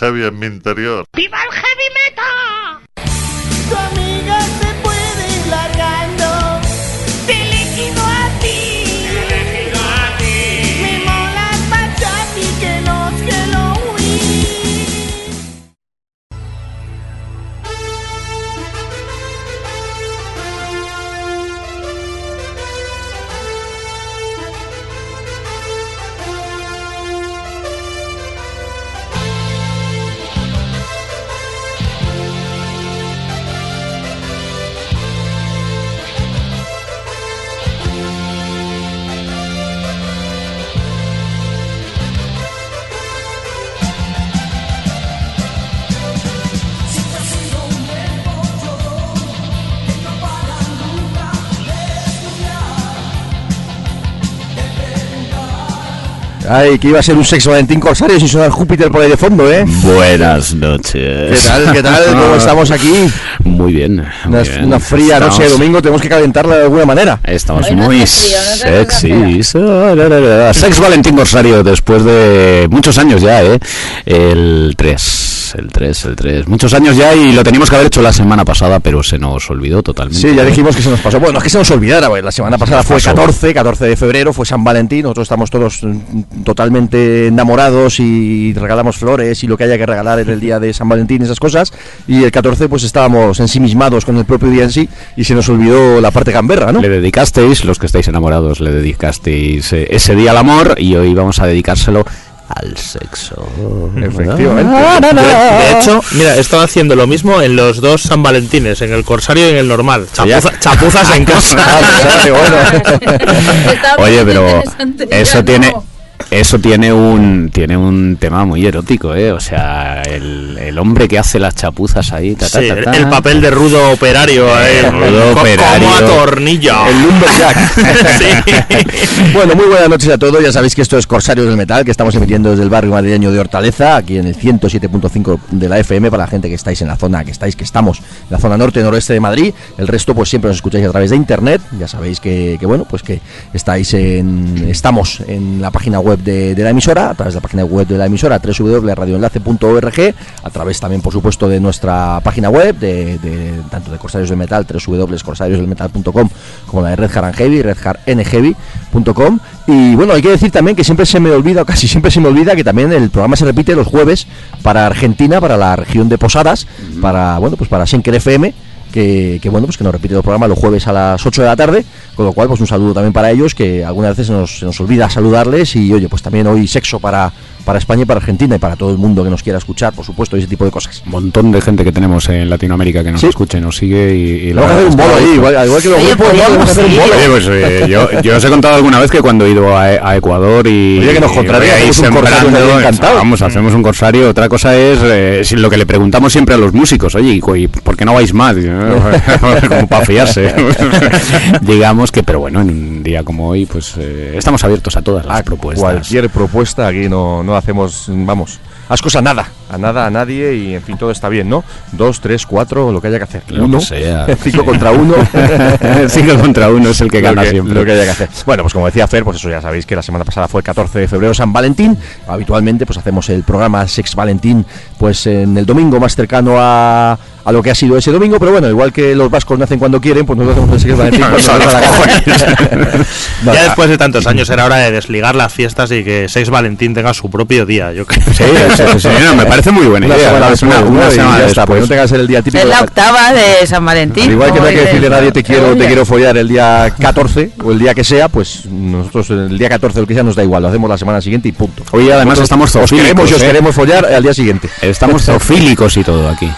heavy en mi interior. Ay, que iba a ser un sexo Valentín Corsario sin sonar Júpiter por ahí de fondo, ¿eh? Buenas noches. ¿Qué tal? ¿Qué tal? ¿Cómo estamos aquí? Muy bien. muy Una, bien. una fría Estamos- noche de domingo, tenemos que calentarla de alguna manera. Estamos no muy frío, no la. Sex Valentín Corsario después de muchos años ya, ¿eh? El 3, el 3, el 3. Muchos años ya y lo teníamos que haber hecho la semana pasada, pero se nos olvidó totalmente. Sí, ya dijimos que se nos pasó. Bueno, es que se nos olvidara, la semana pasada fue pasó. 14, 14 de febrero, fue San Valentín, nosotros estamos todos mm, totalmente enamorados y regalamos flores y lo que haya que regalar en el día de San Valentín, esas cosas, y el 14 pues estábamos ensimismados con el propio día en sí y se nos olvidó la parte gamberra, ¿no? Le dedicasteis, los que estáis enamorados, le dedicasteis eh, ese día al amor y hoy vamos a dedicárselo al sexo. Efectivamente. De, de hecho, mira, he estado haciendo lo mismo en los dos San Valentines, en el Corsario y en el normal. Chapuza- chapuzas en casa. Ah, Oye, pero eso tiene no. Eso tiene un tiene un tema muy erótico, ¿eh? O sea, el, el hombre que hace las chapuzas ahí, ta, ta, Sí, ta, ta. el papel de rudo operario. ahí, rudo co- operario. Como atornilla. El Lumberjack. Sí. Bueno, muy buenas noches a todos. Ya sabéis que esto es Corsarios del Metal, que estamos emitiendo desde el barrio madrileño de Hortaleza, aquí en el 107.5 de la FM, para la gente que estáis en la zona, que estáis, que estamos en la zona norte noroeste de Madrid. El resto, pues siempre nos escucháis a través de internet. Ya sabéis que, que, bueno, pues que estáis en, estamos en la página web de, de la emisora, a través de la página web de la emisora, www.radioenlace.org, a través también, por supuesto, de nuestra página web, de, de- tanto de Corsarios del Metal, www.corsariosdelmetal.com, como la de Red Hard Heavy, redhardnheavy.com. Y bueno, hay que decir también que siempre se me olvida, o casi siempre se me olvida, que también el programa se repite los jueves para Argentina, para la región de Posadas, para, bueno, pues para Senker FM. Que, que, bueno, pues que nos repite el programa los jueves a las 8 de la tarde, con lo cual pues un saludo también para ellos, que algunas veces se nos, se nos olvida saludarles y oye, pues también hoy sexo para, para España y para Argentina y para todo el mundo que nos quiera escuchar, por supuesto, y ese tipo de cosas. Un montón de gente que tenemos en Latinoamérica que nos Sí. escucha y nos sigue y, y la Vamos a hacer un bolo ahí, igual, al igual que los Oye, grupos. Vamos a hacer un bolo. Oye, pues eh, yo, yo os he contado alguna vez que cuando he ido a, a Ecuador y... Oye, que nos y contraría, voy ahí hacemos un corsario sembrando, ahí encantado. Vamos, hacemos un corsario. Otra cosa es eh, lo que le preguntamos siempre a los músicos. Oye, ¿y cu- y por qué no vais más? Como para fiarse. Digamos que, pero bueno, en un día como hoy, pues eh, estamos abiertos a todas las a propuestas. cualquier propuesta aquí no, no hacemos vamos ascos a nada a nada a nadie y en fin todo está bien no dos tres cuatro lo que haya que hacer Lo uno que sea. cinco contra uno Cinco contra uno es el que lo gana que, siempre. lo que haya que hacer bueno pues como decía Fer pues eso ya sabéis que la semana pasada fue el 14 de febrero San Valentín habitualmente pues hacemos el programa Sex Valentín pues en el domingo más cercano a a lo que ha sido ese domingo, pero bueno, igual que los vascos nacen cuando quieren, pues nosotros hacemos el Sex Valentín. No, Ya después de tantos años era hora de desligar las fiestas y que Seis Valentín tenga su propio día. Yo creo. Sí, sí, sí, sí, no, me parece muy buena una idea. después, Una- semana ya está, no tenga que ser el día típico. Es la octava de San Valentín. Al igual que no hay que decirle a nadie te quiero, te quiero follar el día 14 o el día que sea, pues nosotros el día 14 o el que sea nos da igual, lo hacemos la semana siguiente y punto. Hoy además estamos os queremos os ¿eh? queremos follar al día siguiente. Estamos zoofílicos y todo aquí.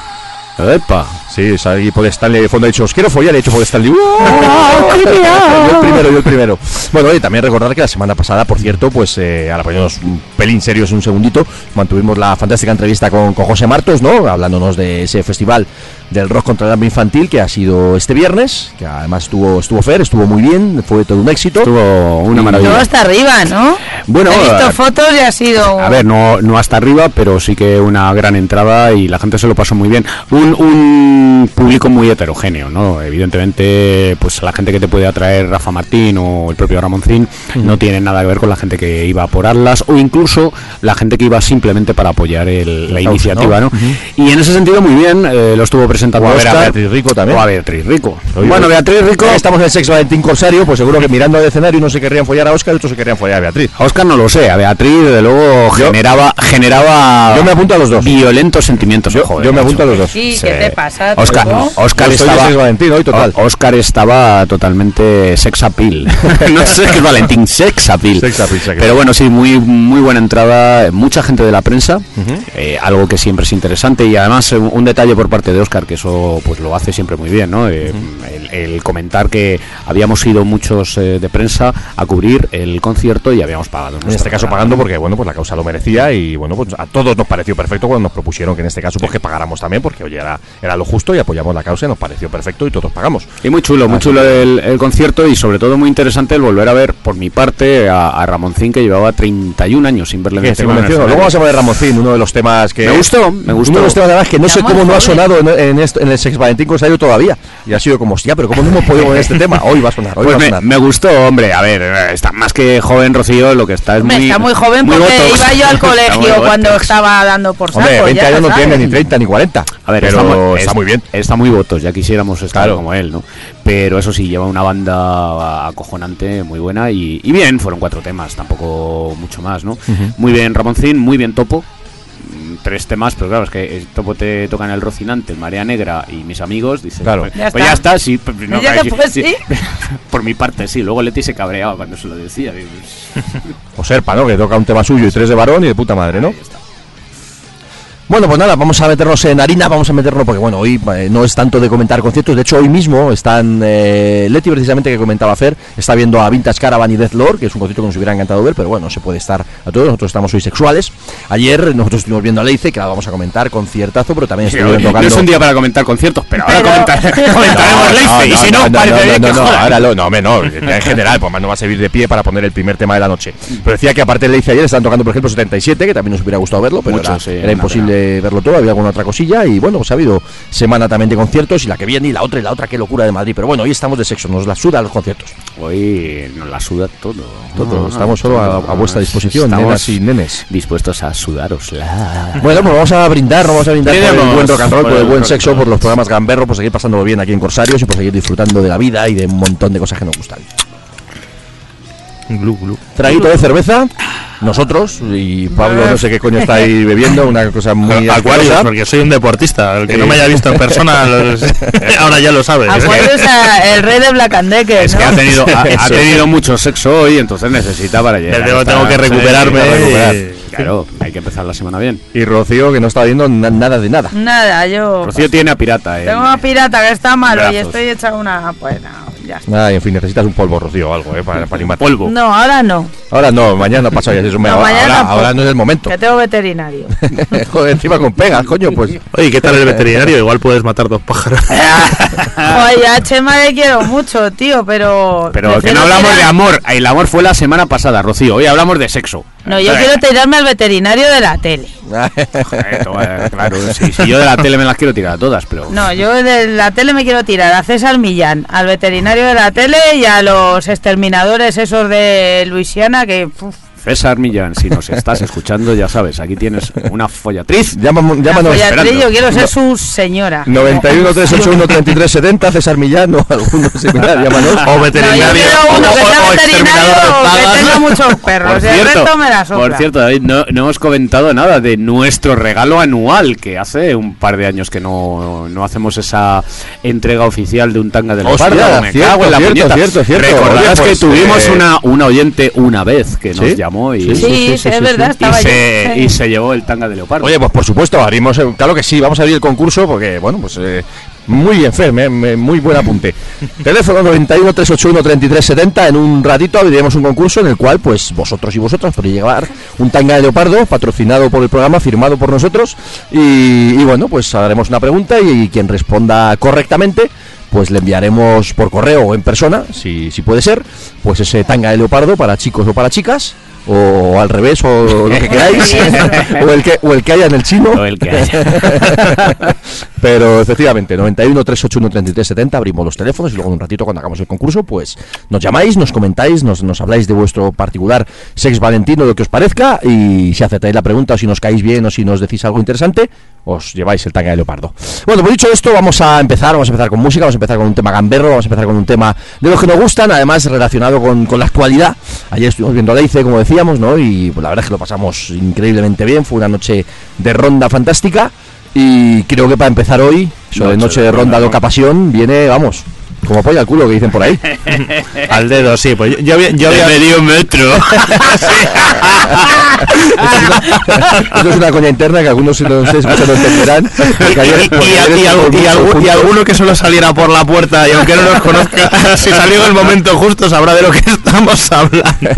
Epa. Sí, sea, y por Stanley de fondo ha dicho, os quiero follar, he hecho por Stanley. ¡Oh, yo el primero, yo el primero. Bueno, y también recordar que la semana pasada, por cierto, pues eh, ahora poniéndonos un pelín serios un segundito, mantuvimos la fantástica entrevista con, con José Martos, ¿no? Hablándonos de ese festival del rock contra el hambre infantil que ha sido este viernes, que además estuvo, estuvo Fer, estuvo muy bien, fue todo un éxito. Tuvo una Todo maravilla. hasta arriba, ¿no? Bueno, He visto fotos y ha sido. A ver, no, no hasta arriba, pero sí que una gran entrada y la gente se lo pasó muy bien. Un, un público muy heterogéneo, ¿no? Evidentemente, pues la gente que te puede atraer Rafa Martín o el propio Ramoncín no tiene nada que ver con la gente que iba por Atlas o incluso la gente que iba simplemente para apoyar el- la causa, iniciativa, ¿no? ¿no? Y en ese sentido, muy bien, eh, lo estuvo presentando O a ver a. Beatriz Rico también. O a Beatriz Rico. Oye, bueno. Beatriz Rico. Estamos en el sexo Valentín Corsario, pues seguro que mirando al escenario unos se querrían follar a Oscar y otros se querrían follar a Beatriz. A Oscar no lo sé, a Beatriz desde luego generaba generaba Yo me apunto a los dos. violentos sentimientos. Yo, Joder, yo me macho. apunto a los dos. Sí, Sí. ¿qué te pasa? Oscar, no, Oscar de estaba sex Valentín hoy, total. O- Oscar estaba totalmente sex appeal. no sé qué es Valentín, sex appeal. Sex appeal, sex appeal. Pero bueno, sí, muy muy buena entrada, mucha gente de la prensa, eh, algo que siempre es interesante y además un detalle por parte de Oscar que eso pues lo hace siempre muy bien, ¿no? Eh, el, el comentar que habíamos ido muchos eh, de prensa a cubrir el concierto y habíamos pagado. En este caso pagando porque bueno pues la causa lo merecía y bueno pues a todos nos pareció perfecto cuando nos propusieron que en este caso pues que pagáramos también porque oye era, era lo justo y apoyamos la causa y nos pareció perfecto y todos pagamos. Y muy chulo, muy chulo el, el concierto y sobre todo muy interesante el volver a ver, por mi parte, a, a Ramoncín que llevaba 31 años sin verle en ¿Qué, te encima en el convenció? Luego vamos a poner Ramoncín, uno de los temas que Me gustó, me gustó. Uno de los temas además que no sé cómo no ha sonado en, en esto- en el Sex Valentín Rosario todavía y ha sido como hostia, pero cómo no hemos podido poner este tema. Hoy va a sonar, hoy Pues va a me, sonar. me gustó, hombre. A ver, está más que joven Rocío, lo que está es Hombre, muy. está muy joven porque botox. iba yo al colegio cuando botox. estaba dando por saco. Hombre, 20 ya años no tiene ni 30 ni 40. A ver, pero está, mu- está es- muy bien. Está muy votos, ya quisiéramos estar Claro. como él, ¿no? Pero eso sí, lleva una banda acojonante, muy buena y, y bien, fueron cuatro temas, tampoco mucho más, ¿no? Muy bien Ramoncín, muy bien Topo. Mm, Tres temas, pero claro, es que el Topo te tocan el Rocinante, el Marea Negra y mis amigos. Dice, Claro. pues, Ya pues está. ya está, sí. pues, no, Ya claro, te sí, pues, sí. sí. Por mi parte, sí. Luego Leti se cabreaba cuando se lo decía. pues, O Serpa, ¿no? Que toca un tema suyo y tres de varón y de puta madre, ¿no? Bueno, pues nada, vamos a meternos en harina, vamos a meternos, porque bueno, hoy eh, no es tanto de comentar conciertos, de hecho hoy mismo están, eh, Leti precisamente que comentaba Fer, está viendo a Vintage Caravan y Death Lord, que es un concierto que nos hubiera encantado ver, pero bueno, no se puede estar a todos, nosotros estamos hoy sexuales. Ayer nosotros estuvimos viendo a Leice, que la vamos a comentar, conciertazo, pero también estuvieron no tocando... es un día para comentar conciertos, pero ahora Pero- comentar- comentaremos Leicester, y si no, parece que no, jodan. ahora lo- no, hombre, no, en general, pues más no va a servir de pie para poner el primer tema de la noche. Pero decía que aparte le hice ayer, están tocando, por ejemplo, 77, que también nos hubiera gustado verlo, pero Mucho, era, sí, era una verlo todo, había alguna otra cosilla, y bueno, pues ha habido semana también de conciertos, y la que viene, y la otra, y la otra, qué locura de Madrid. Pero bueno, hoy estamos de sexo, nos la suda los conciertos. Hoy nos la suda todo. Todo, estamos solo a, a vuestra disposición, Estamos nenas y nenes. dispuestos a sudarosla. Bueno, pues vamos a brindar, vamos a brindar por el buen rock and roll, por el buen sexo, por los programas gamberros, por seguir pasándolo bien aquí en Corsarios y por seguir disfrutando de la vida y de un montón de cosas que nos gustan. Glu, glu. Traguito de cerveza, nosotros y Pablo no sé qué coño está ahí bebiendo, una cosa muy Aquarius, asquerosa. porque soy un deportista. El que no me haya visto en persona, los- ahora ya lo sabe. Aquarius, a- el rey de Black and Decker, Es ¿no? que ha tenido, ha, tenido mucho sexo hoy, entonces necesita para llegar. Tengo- que recuperarme, Sí, Claro, hay que empezar la semana bien. Y Rocío que no está viendo na- nada de nada. Nada, yo... Rocío tiene a pirata, eh. Tengo una pirata que está malo y estoy hecha una... Pues no, ya está. En fin, necesitas un polvo, Rocío, o algo, ¿eh? Para, para animarte. polvo. No, ahora no, Ahora no, mañana pasa ya. Eso me, No, ahora, mañana ahora, no es el momento. que tengo veterinario. Joder, encima con pegas, coño, pues. Oye, ¿qué tal el veterinario? Igual puedes matar dos pájaros. Oye, a Chema le quiero mucho, tío, pero... Pero que no hablamos de amor. El amor fue la semana pasada, Rocío. Hoy hablamos de sexo. No, yo quiero tirarme al veterinario de la tele. Claro, sí, si yo de la tele me las quiero tirar a todas, pero. No, yo de la tele me quiero tirar a César Millán, al veterinario de la tele y a los exterminadores esos de Luisiana que... uf, César Millán, si nos estás escuchando, ya sabes, aquí tienes una follatriz. Llámanos, llámanos. follatriz, yo quiero ser No. su señora. 91 381 33 70 César Millán o alguno similar, llámanos. O No, veterinario. quiero uno o- que o- sea o veterinario de que tenga muchos perros. Por el cierto, resto me la sopla. por cierto, David, no, no hemos comentado nada de nuestro regalo anual, que hace un par de años que no, no hacemos esa entrega oficial de un tanga de Hostia, leopardo. Me cierto, cago en la cierto, puñeta. cierto, cierto. Recordarás Oye, que pues, tuvimos eh, una, una oyente una vez que nos ¿Sí? Llamó y, Sí, Sí, sí, sí, sí, es sí, verdad, sí. y estaba se, y llevó el tanga de leopardo. Oye, pues por supuesto, abrimos, eh, claro que sí, vamos a abrir el concurso porque, bueno, pues eh, muy bien, Fer, me- me- muy buen apunte. Teléfono 91 381 33 70, en un ratito abriremos un concurso en el cual, pues vosotros y vosotras podéis llevar un tanga de leopardo patrocinado por el programa, firmado por nosotros y, y bueno, pues haremos una pregunta y, quien responda correctamente pues le enviaremos por correo o en persona, si, si puede ser, pues ese tanga de leopardo para chicos o para chicas, o al revés, o lo que queráis, o el que, o el que haya en el chino. O el que haya. Pero efectivamente, 91 381 33 70, abrimos los teléfonos y luego en un ratito cuando hagamos el concurso, pues nos llamáis, nos comentáis, nos, nos habláis de vuestro particular sex valentino, lo que os parezca, y si aceptáis la pregunta o si nos caéis bien o si nos decís algo interesante, os lleváis el tanga de leopardo. Bueno, pues dicho esto, vamos a empezar, vamos a empezar con música, vamos a empezar con un tema gamberro, vamos a empezar con un tema de los que nos gustan, además relacionado con, con la actualidad. Ayer estuvimos viendo Leice, como decíamos, ¿no? Y pues, la verdad es que lo pasamos increíblemente bien, fue una noche de ronda fantástica. Y creo que para empezar hoy, de Noche noche de ronda, loca pasión, viene, vamos, como polla al culo que dicen por ahí. Al dedo, sí. Pues yo, yo había, yo De había- medio metro. Esto es una coña interna que algunos si no escuchando entenderán. Y, alguno que solo saliera por la puerta y aunque no nos conozca, si salió en el momento justo sabrá de lo que estamos hablando.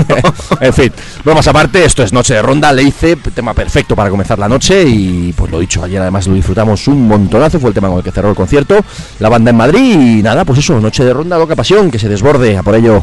En fin, bromas aparte, esto es Noche de Ronda, le hice tema perfecto para comenzar la noche y pues lo dicho, ayer además lo disfrutamos un montonazo, fue el tema con el que cerró el concierto, la banda en Madrid y nada, pues eso, Noche de Ronda, loca pasión, que se desborde, a por ello.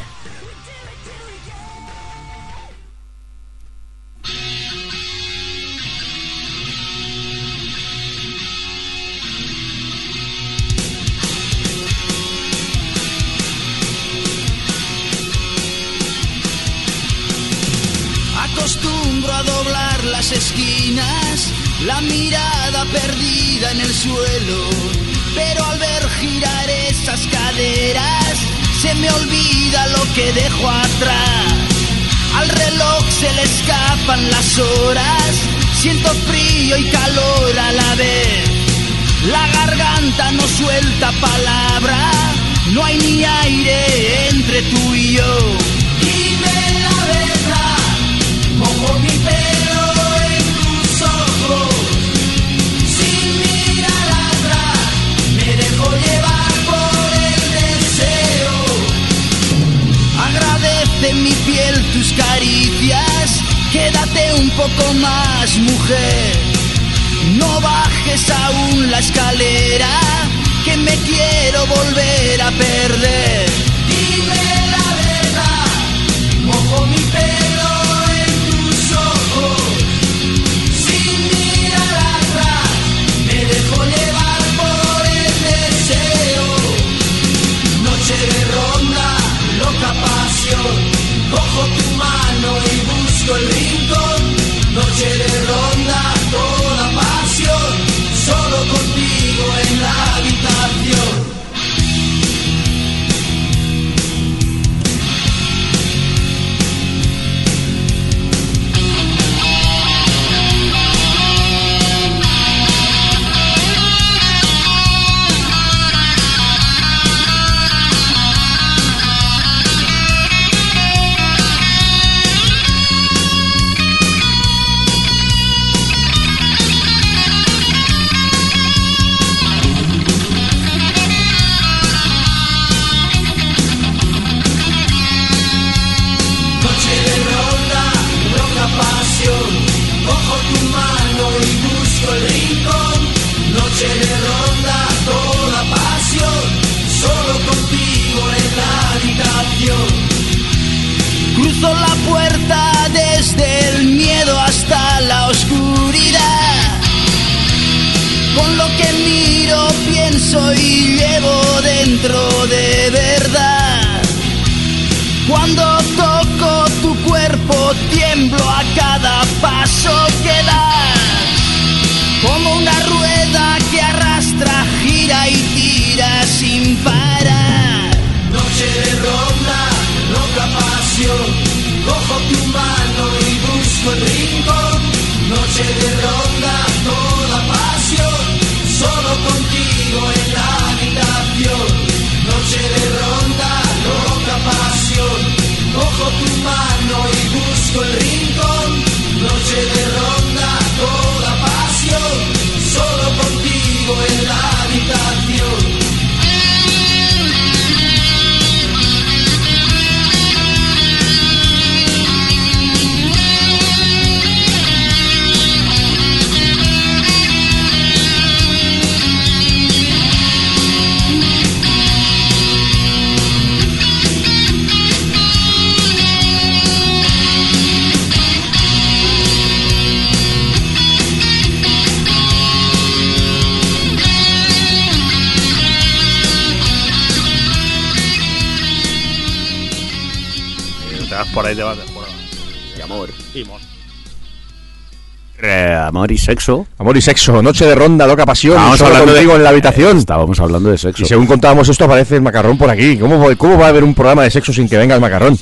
Amor y sexo. Amor y sexo, Noche de Ronda, loca pasión, Estábamos solo hablando de- contigo en la habitación. Estábamos hablando de sexo. Y según contábamos esto, aparece el macarrón por aquí. ¿Cómo, va- ¿Cómo va a haber un programa de sexo sin que venga el macarrón?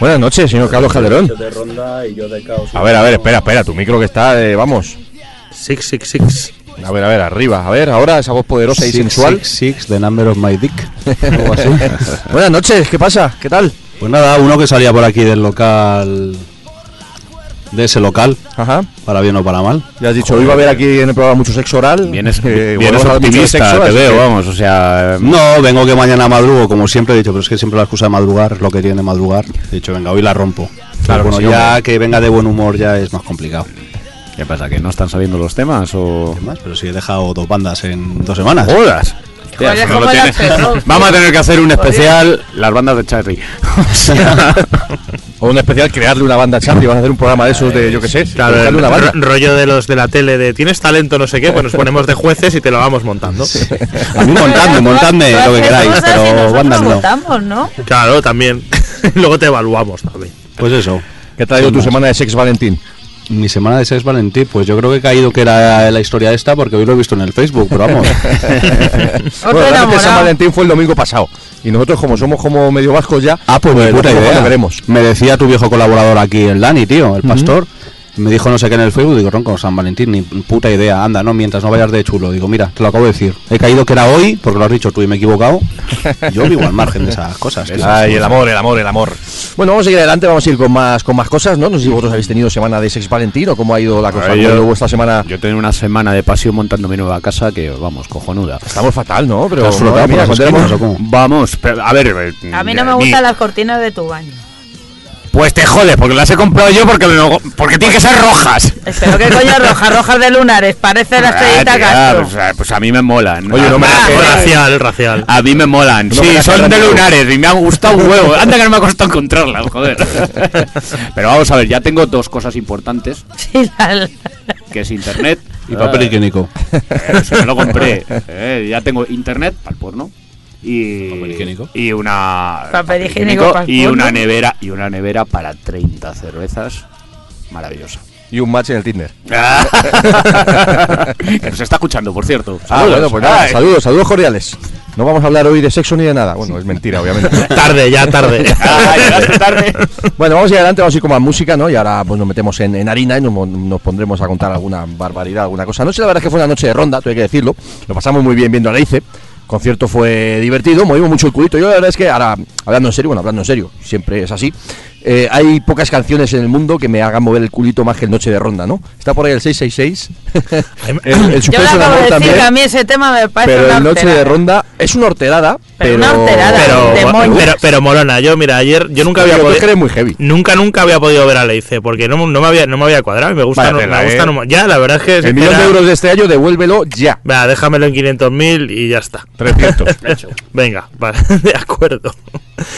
Buenas noches, señor Carlos Calderón. de ronda y yo de caos. A ver, a ver, espera, espera, tu micro que está, eh, vamos. Six, six, six. A ver, a ver, arriba. A ver, ahora esa voz poderosa y sensual. Six, six, the number of my dick. Algo así. Buenas noches, ¿qué pasa? ¿Qué tal? Pues nada, uno que salía por aquí del local de ese local, Ajá. para bien o para mal. Ya has dicho, hoy va a haber aquí en el programa mucho sexo oral. Vienes, eh, vienes mucho de optimista, sexo, te veo, que- vamos, o sea... No, vengo que mañana madrugo, como siempre he dicho, pero es que siempre la excusa de madrugar es lo que tiene madrugar. He dicho, venga, hoy la rompo. Claro Pero bueno, que sí, ya que venga de buen humor ya es más complicado. ¿Qué pasa, que no están saliendo los temas o...? ¿Qué más? Pero si he dejado dos bandas en dos semanas. ¡Jodas! Joder, Eso no. Vamos a tener que hacer un especial, las bandas de Charlie. O un especial, crearle una banda a Charlie. Van a hacer un programa de esos de, yo qué sé, Claro, el una banda. ro- rollo de los de la tele de tienes talento, no sé qué, pues nos ponemos de jueces y te lo vamos montando. A mí montadme, montadme lo que queráis, pero bandas no. ¿no? Claro, también. Luego te evaluamos también. Pues eso. ¿Qué te ha ido tu semana de Sex Valentín? Mi semana de Sex Valentín, pues yo creo que he caído que era la historia esta porque hoy lo he visto en el Facebook, pero vamos. Bueno, San. Valentín fue el domingo pasado. Y nosotros, como somos como medio vascos ya, Ah, pues, mi puta tampoco idea. Me decía tu viejo colaborador aquí, el Dani, tío, el pastor. Me dijo no sé qué en el Facebook, digo, Ronco, San Valentín, ni puta idea, anda, no, mientras no vayas de chulo. Digo, mira, te lo acabo de decir. He caído que era hoy, porque lo has dicho tú y me he equivocado. Yo vivo al margen de esas cosas. tío. Ay, el amor, el amor, el amor. Bueno, vamos a seguir adelante, vamos a ir con más, con más cosas, ¿no? No sé si vosotros habéis tenido semana de Sex Valentín o cómo ha ido la cosa. Ay, ¿Cómo ha yo- ido vuestra semana? yo tengo una semana de pasión montando mi nueva casa que, vamos, cojonuda. Estamos fatal, ¿no? Pero. Vamos, pero, a ver... eh, A mí no me ni- gustan las cortinas de tu baño. Pues te jode, porque las he comprado yo porque, porque tienen que ser rojas. Espero que coño rojas, rojas de lunares, parece la estrellita Ah, tía, Castro. pues, ah, pues a mí me molan. Oye, no me Ah, la- eh, racial, racial. A mí me molan. No sí, la son de lunares y me han gustado un huevo. Anda que no me ha costado encontrarlas, joder. Pero vamos a ver, ya tengo dos cosas importantes, Sí, la- que es internet. Y papel higiénico. Eh, se me lo compré. Eh, ya tengo internet para el porno. Y, Papel higiénico. y una Papel higiénico y una nevera y una nevera para 30 cervezas maravillosa Y un match en el Tinder. que nos está escuchando por cierto Ah, Saludos. bueno, pues nada, saludos, saludos cordiales. No vamos a hablar hoy de sexo ni de nada. Bueno, es mentira, obviamente. Tarde, ya tarde. Ah, tarde. Bueno, vamos a ir adelante, vamos a ir con más música, ¿no? Y ahora pues nos metemos en, en harina y nos, nos pondremos a contar alguna barbaridad, alguna cosa. Anoche la verdad es que fue una noche de ronda, tengo que decirlo. Lo pasamos muy bien viendo a Leice. El concierto fue divertido, movimos mucho el culito. Yo la verdad es que ahora, hablando en serio, bueno, hablando en serio, siempre es así. eh, hay pocas canciones en el mundo que me hagan mover el culito más que el Noche de Ronda, ¿no? Está por ahí el 666. el, el Yo de decir también. que a mí ese tema me parece Pero una el Noche de. Ronda es una horterada, Pero pero. una horterada. Pero, Demonio. pero, pero molona, yo mira, ayer yo nunca había es podido muy heavy. Nunca, nunca había podido ver a Leice, porque no, no me había, no me había cuadrado y me gusta, Vaya no, tela, me gusta eh. no- ya, la verdad es que El millón de euros de este año, devuélvelo ya. Venga, déjamelo en 500.000 y ya está. 300. Venga, vale, de acuerdo.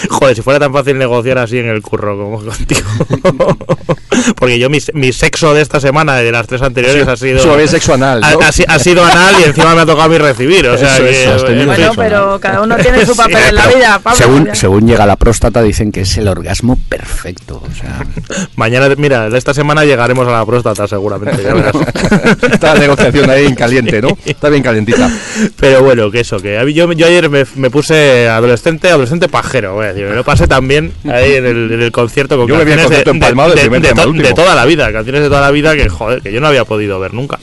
Joder, si fuera tan fácil negociar así en el curro como contigo. Porque yo mi, mi sexo de esta semana y de las tres anteriores ha sido Suave sexo anal. ha, ¿no? ha ha sido anal y encima me ha tocado a mí recibir, o sea Eso, que eso, eh, Bueno, pero cada uno tiene su Sí, papel en la Pero vida, Pablo. según, Ya. según llega la próstata dicen que es el orgasmo perfecto o sea mañana, mira, esta semana llegaremos a la próstata seguramente, ya verás. Está la negociación ahí en caliente, ¿no? Está bien calentita. Pero bueno, que eso, que yo, yo ayer me, me puse adolescente, adolescente pajero, voy a decir, me lo pasé también ahí en el, en el concierto con Yo me vi el canciones concierto empalmado to- de toda la vida, canciones de toda la vida que joder, que yo no había podido ver nunca.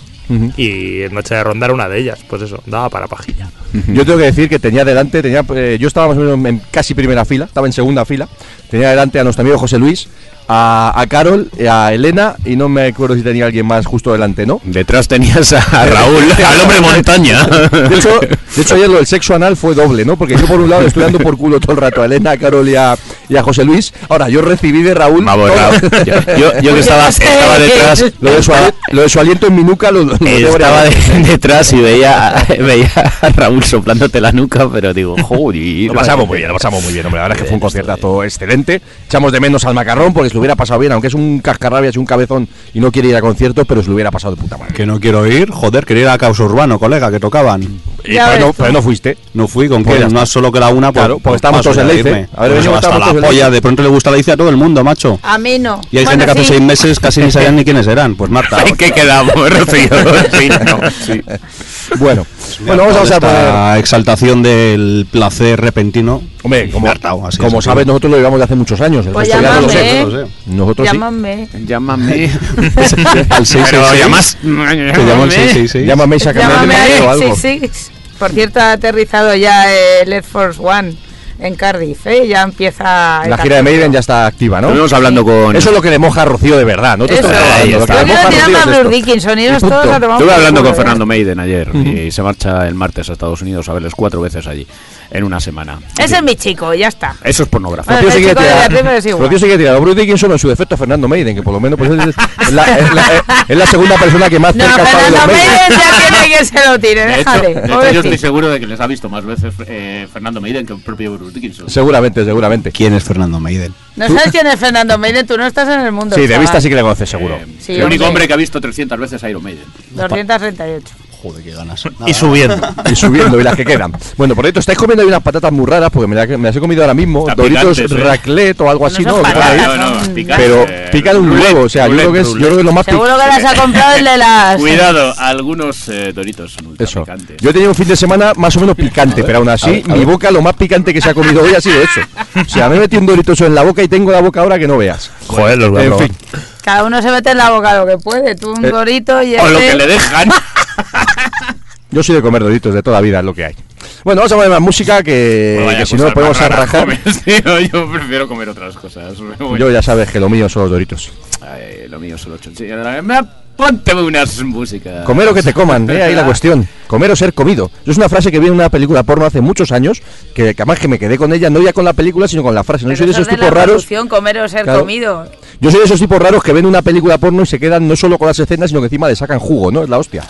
Y en Noche de Ronda era una de ellas, pues eso, daba para pajilla. Yo tengo que decir que tenía delante, tenía, eh, yo estaba más o menos en casi primera fila, estaba en segunda fila. Tenía delante a nuestro amigo José Luis, a, a Carol, a Elena y no me acuerdo si tenía alguien más justo delante, ¿no? detrás tenías a Raúl al hombre montaña De hecho, de hecho, ayer lo del sexo anal fue doble, ¿no? Porque yo por un lado estoy dando por culo todo el rato a Elena, a Carol y a, y a José Luis. Ahora, yo recibí de Raúl Vamos, todo. Raúl. Yo, yo- yo que estaba, estaba detrás lo, de su, lo de su aliento en mi nuca lo, lo estaba de- de- detrás y veía, veía a Raúl soplándote la nuca, pero digo, joder. Lo pasamos muy bien, lo pasamos muy bien, hombre. La verdad es que fue un conciertazo excelente. Echamos de menos al macarrón porque lo hubiera pasado bien, aunque es un cascarrabias y un cabezón y no quiere ir a conciertos, pero se lo hubiera pasado de puta madre. Que no quiero ir, joder, quería ir a Caos Urbano, colega, que tocaban. Y Ya pero, no, pero no fuiste. No fui, ¿con Pues qué? Más solo que la una, pues, Claro, porque estábamos paso todos en Leice. A ver, Pues venimos, hasta la polla, de pronto le gusta la Leice a todo el mundo, macho. A mí no. Y hay Bueno, gente que hace sí. seis meses casi ni sabían ni quiénes eran. Pues Marta. ¿En qué quedamos, Rocío? Sí, no, sí. Bueno, bueno, vamos a esta exaltación del placer repentino. Hombre, como, Me ha hartado, así como es, sabes, nosotros lo llevamos de hace muchos años. Pues no lo llámame, sé. ¿eh? no lo sé. Nosotros sí. Llámame. Llámame. Al 666. Pero llamas. Al 666. Llámame y sácame Llámame de o al algo. 66. Por cierto, ha aterrizado ya el Air Force One en Cardiff, ¿eh? Ya empieza... La gira de Maiden ya está activa, ¿no? Estuvimos hablando con. Eso es lo que le moja a Rocío de verdad, ¿no? Te Eso estoy es. hablando, Ahí lo que está. le Yo moja a tirando Rocío a es Bruce esto. Dickinson y ellos Y punto. todos a tomar Estuve hablando con ¿eh? Fernando Maiden ayer y se marcha el martes a Estados Unidos a verles cuatro veces allí en una semana. Ese es mi chico, ya está. Eso es pornografía. Bueno, el. Rocío sigue tirando. Bruce Dickinson en su defecto a Fernando Maiden, que por lo menos pues, es, es la, es la- es la segunda persona que más No, cerca está de los Fernando Maiden. Maiden ya tiene que se lo tire, De hecho, déjale. de hecho, yo estoy seguro de que les ha visto más veces eh, Fernando Maiden que el propio Bruce Dickinson. Seguramente, seguramente. ¿Quién es Fernando Maiden? No sabes quién es Fernando Maiden, tú no estás en el mundo. Sí, de chaval. vista sí que le conoces, seguro. Eh, Sí, el único hombre. hombre que ha visto 300 veces a Iron Maiden. 238. Joder, qué ganas. Y subiendo. Y subiendo, y las que quedan. Bueno, por cierto, estáis comiendo ahí unas patatas muy raras, porque me, la- me las he comido ahora mismo. Está Doritos picantes, ¿eh? raclette o algo así, No Pero pican un huevo, o sea, yo creo que es, yo creo que es lo más Seguro que las ha comprado el de las... Cuidado, algunos eh, doritos son ultra Eso. picantes. Yo he tenido un fin de semana más o menos picante, pero aún a así, ver, a mi ver. boca lo más picante que se ha comido hoy ha sido eso. O sea, me he metido un doritoso en la boca y tengo la boca ahora que no veas. Joder, los voy a En probar. fin, Cada uno se mete en la boca lo que puede. Tú un Eh, dorito y O lo este- que le dejan. yo soy de comer doritos de toda la vida, es lo que hay. Bueno, vamos a poner más música que, Pues si no cosas lo podemos tío. Yo prefiero comer otras cosas. Yo ya sabes que lo mío son los doritos. Ay, lo mío son los chonchillos. Ponte unas músicas. Comer o que te coman, ¿eh? ahí la cuestión. Comer o ser comido. Es una frase que vi en una película porno hace muchos años, que, que además que me quedé con ella, no ya con la película, sino con la frase. No Pero soy de eso esos de tipos la raros. comer o ser Claro. comido. Yo soy de esos tipos raros que ven una película porno y se quedan no solo con las escenas, sino que encima le sacan jugo, ¿no? Es la hostia.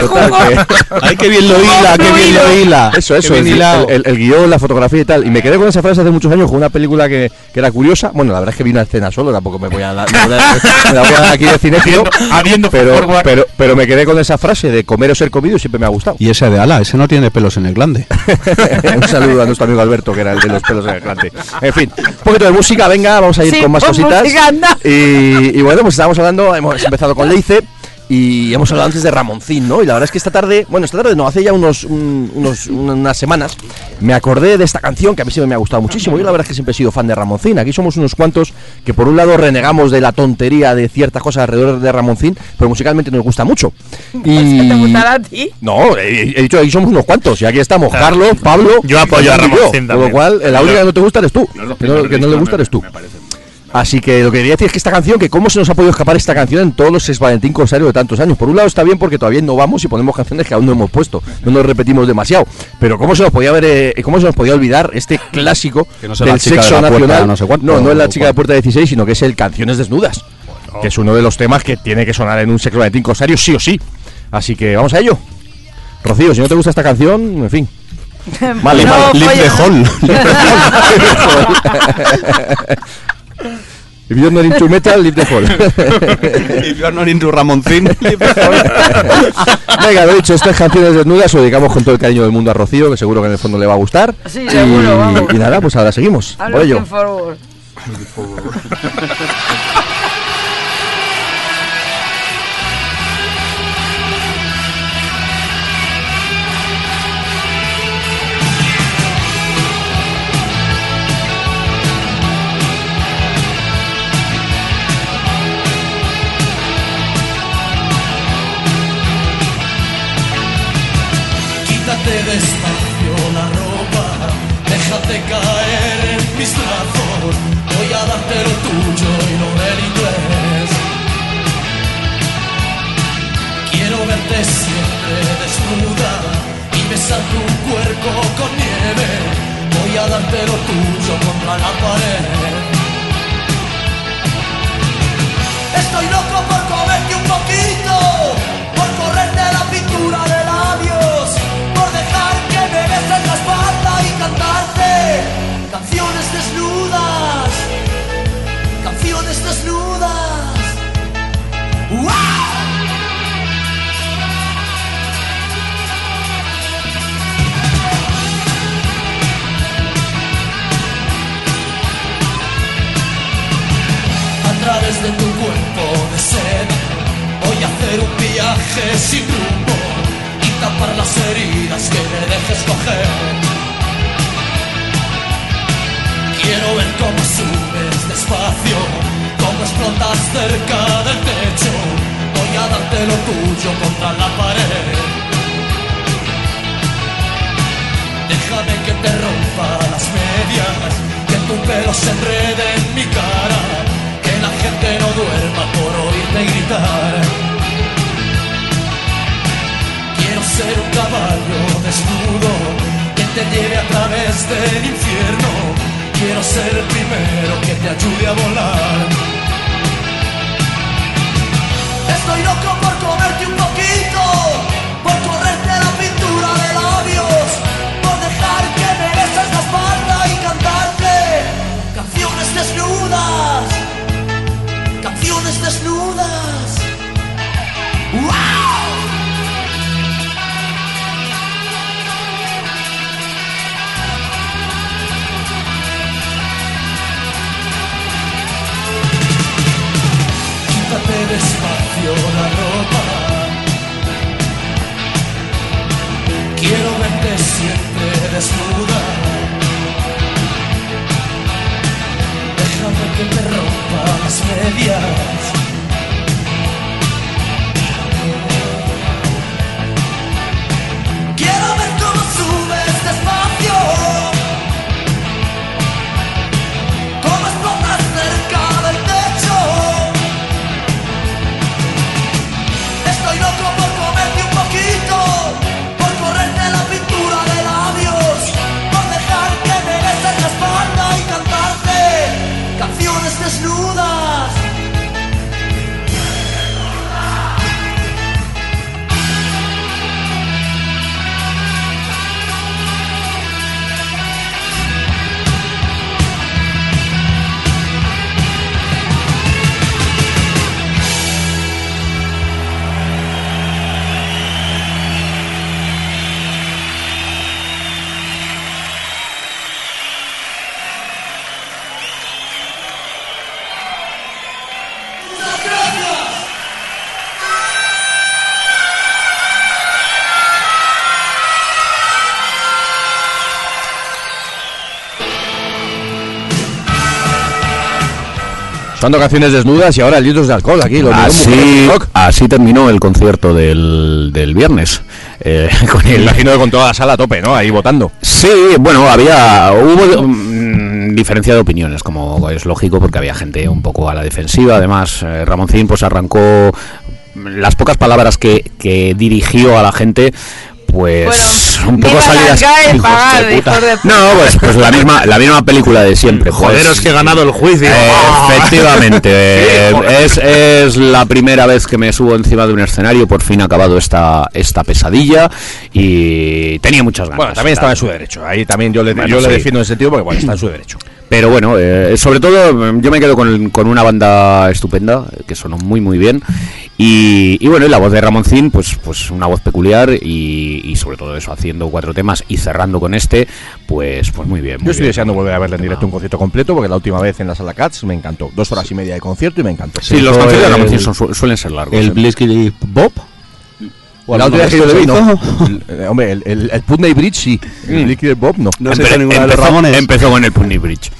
Total, que- ¡Ay, qué bien lo hila! ¡Qué bien lo hila! Eso, Qué eso, el, el- el- el guion, la fotografía y tal. Y me quedé con esa frase hace muchos años con una película que, que era curiosa. Bueno, la verdad es que vi una escena solo, tampoco me voy a dar, me voy a- me la voy a dar aquí de cinéfilo. Habiendo- habiendo pero, forward. pero, pero me quedé con esa frase de comer o ser comido y siempre me ha gustado. Y ese de ala, ese no tiene pelos en el glande. un saludo a nuestro amigo Alberto, que era el de los pelos en el glande. En fin, un poquito de música, venga, vamos a ir Sí, con más cositas. música. Y, y bueno, pues estábamos hablando, hemos empezado con Leice. Y hemos hablado antes de Ramoncín, ¿no? Y la verdad es que esta tarde, bueno, esta tarde no, hace ya unos, un- unos unas semanas, me acordé de esta canción que a mí siempre me ha gustado muchísimo. Yo la verdad es que siempre he sido fan de Ramoncín. Aquí somos unos cuantos que por un lado renegamos de la tontería de ciertas cosas alrededor de Ramoncín, pero musicalmente nos gusta mucho. Y... ¿Te gustará a ti? No, he, he dicho aquí somos unos cuantos y aquí estamos, Carlos, Pablo. Yo apoyo a yo. Ramoncín Con lo cual, la única que no te gusta eres tú. Dos Que no, que no le gusta eres tú. me parecen. Así que lo que quería decir es que esta canción, que cómo se nos ha podido escapar esta canción en todos los Sex Valentín Corsario de tantos años. Por un lado está bien porque todavía no vamos y ponemos canciones que aún no hemos puesto, no nos repetimos demasiado. Pero cómo se nos podía ver, eh, cómo se nos podía olvidar este clásico Que no sea del de sexo puerta nacional. no sé cuánto, no, no es la chica de puerta 16, sino que es el Canciones Desnudas, que es uno de los temas que tiene que sonar en un Sex Valentín Corsario sí o sí. Así que vamos a ello. Rocío, si no te gusta esta canción, en fin. Vale, No, vale. Leave the hall. If you're not into metal, leave the hall. If you are not into Ramoncín, leave the hall. Venga, lo dicho, estas canciones desnudas lo dedicamos con todo el cariño del mundo a Rocío, que seguro que en el fondo le va a gustar. Sí, y, seguro, vamos. y nada, pues ahora seguimos. I'm Por ello. Déjate caer en mis brazos. Voy a darte lo tuyo y lo del inglés. Quiero verte siempre desnuda y besar tu cuerpo con nieve. Voy a darte lo tuyo contra la pared. Estoy loco por desnudas. ¡Wow! a través de tu cuerpo de seda. Voy a hacer un viaje sin rumbo y tapar las heridas que me dejes coger. Quiero ver cómo subes despacio, cómo explotas cerca del techo. Voy a darte lo tuyo contra la pared. Déjame que te rompa las medias, que tu pelo se enrede en mi cara, que la gente no duerma por oírte gritar. Quiero ser un caballo desnudo que te lleve a través del infierno. Quiero ser el primero que te ayude a volar. Estoy loco por comerte un poquito, por correrte la pintura de labios, por dejar que me beses la espalda y cantarte canciones desnudas, canciones desnudas. ¡Wow! Despacio la ropa. Quiero verte siempre desnuda. Déjame que te rompa las medias. Quiero canciones desnudas. Sonando canciones desnudas y ahora litros de alcohol aquí. Los Así, terminó el concierto del, del viernes. eh, con el, imagino que con toda la sala a tope, ¿no? Ahí votando. Sí, bueno, había hubo mm, diferencia de opiniones, como es lógico, porque había gente un poco a la defensiva. Además, eh, Ramoncín pues arrancó las pocas palabras que, que dirigió a la gente. Pues un poco salidas de puta. de puta. No, pues, pues la misma la misma película de siempre. pues. Joderos que he ganado el juicio. Eh, Ah. efectivamente, eh, es, es la primera vez que me subo encima de un escenario, por fin ha acabado esta, esta pesadilla y tenía muchas ganas. Bueno, también estaba en su derecho. Ahí también yo le, Bueno, yo le defiendo en ese sentido porque bueno, está en su derecho. Pero bueno, eh, sobre todo mm, yo me quedo con, con una banda estupenda, que sonó muy muy bien. Y, y bueno, y la voz de Ramoncín, pues, pues una voz peculiar y, y sobre todo eso, haciendo cuatro temas y cerrando con este, pues, pues muy bien. muy Yo estoy bien. deseando volver a verle en directo un concierto completo porque la última vez en la sala Cats me encantó. Dos horas y media de concierto y me encantó. Sí, los conciertos de el- Ramoncín son- su- suelen ser largos. El eh. Blitzkrieg Bob. La última vez que yo le vi, ¿Eso ¿no? El- eh, Hombre, el, el, el Putney Bridge sí. El Liquid Bob no. No hizo ninguna de los Ramones. empezó con el Putney Bridge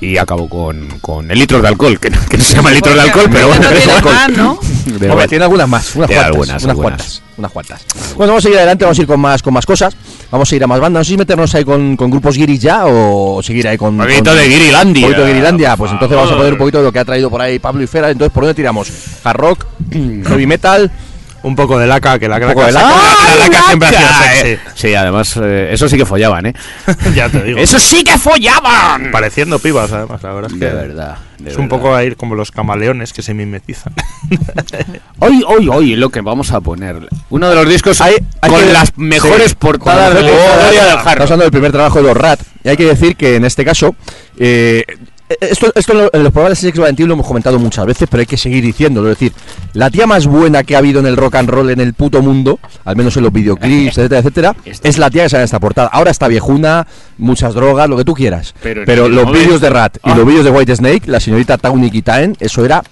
y acabó con, con el litro de alcohol, que, no- que no se llama litro de alcohol, pero bueno, tiene alcohol. más, ¿no? De tiene algunas más, unas cuantas, algunas, unas algunas. cuantas, unas cuantas. Bueno, vamos a ir adelante, vamos a ir con más, con más cosas. Vamos a ir a más bandas. No sé si meternos ahí con, con grupos guiris ya o seguir ahí con. Un poquito con- de Guirilandia, Un poquito de Guirilandia. Pues entonces vamos a poner un poquito de lo que ha traído por ahí Pablo y Fera. Entonces, ¿por dónde tiramos? Hard rock, heavy metal. Un poco de laca, que la poco de laca, laca. la, la laca siempre ha sido Ah, sexy. eh, Sí, además, eh, eso sí que follaban, ¿eh? ya te digo. ¡Eso sí que follaban! Pareciendo pibas, además, la verdad es que. De verdad. de Es un verdad. poco ahí como los camaleones que se mimetizan. Hoy, hoy, hoy, lo que vamos a poner. Uno de los discos Hay- hay con que- las mejores sí, portadas de la historia del Estamos hablando del primer trabajo de los Rat. Y hay que decir que en este caso. eh, esto, esto en lo- en los programas de Sex Valentín lo hemos comentado muchas veces, pero hay que seguir diciéndolo. Es decir, la tía más buena que ha habido en el rock and roll en el puto mundo, al menos en los videoclips, etcétera, etcétera, Esta- es la tía que sale en esta portada. Ahora está viejuna, muchas drogas, lo que tú quieras. Pero Pero, los vídeos de Rat y Ah. los vídeos de White Snake, la señorita Tawny Kitaen, eso era.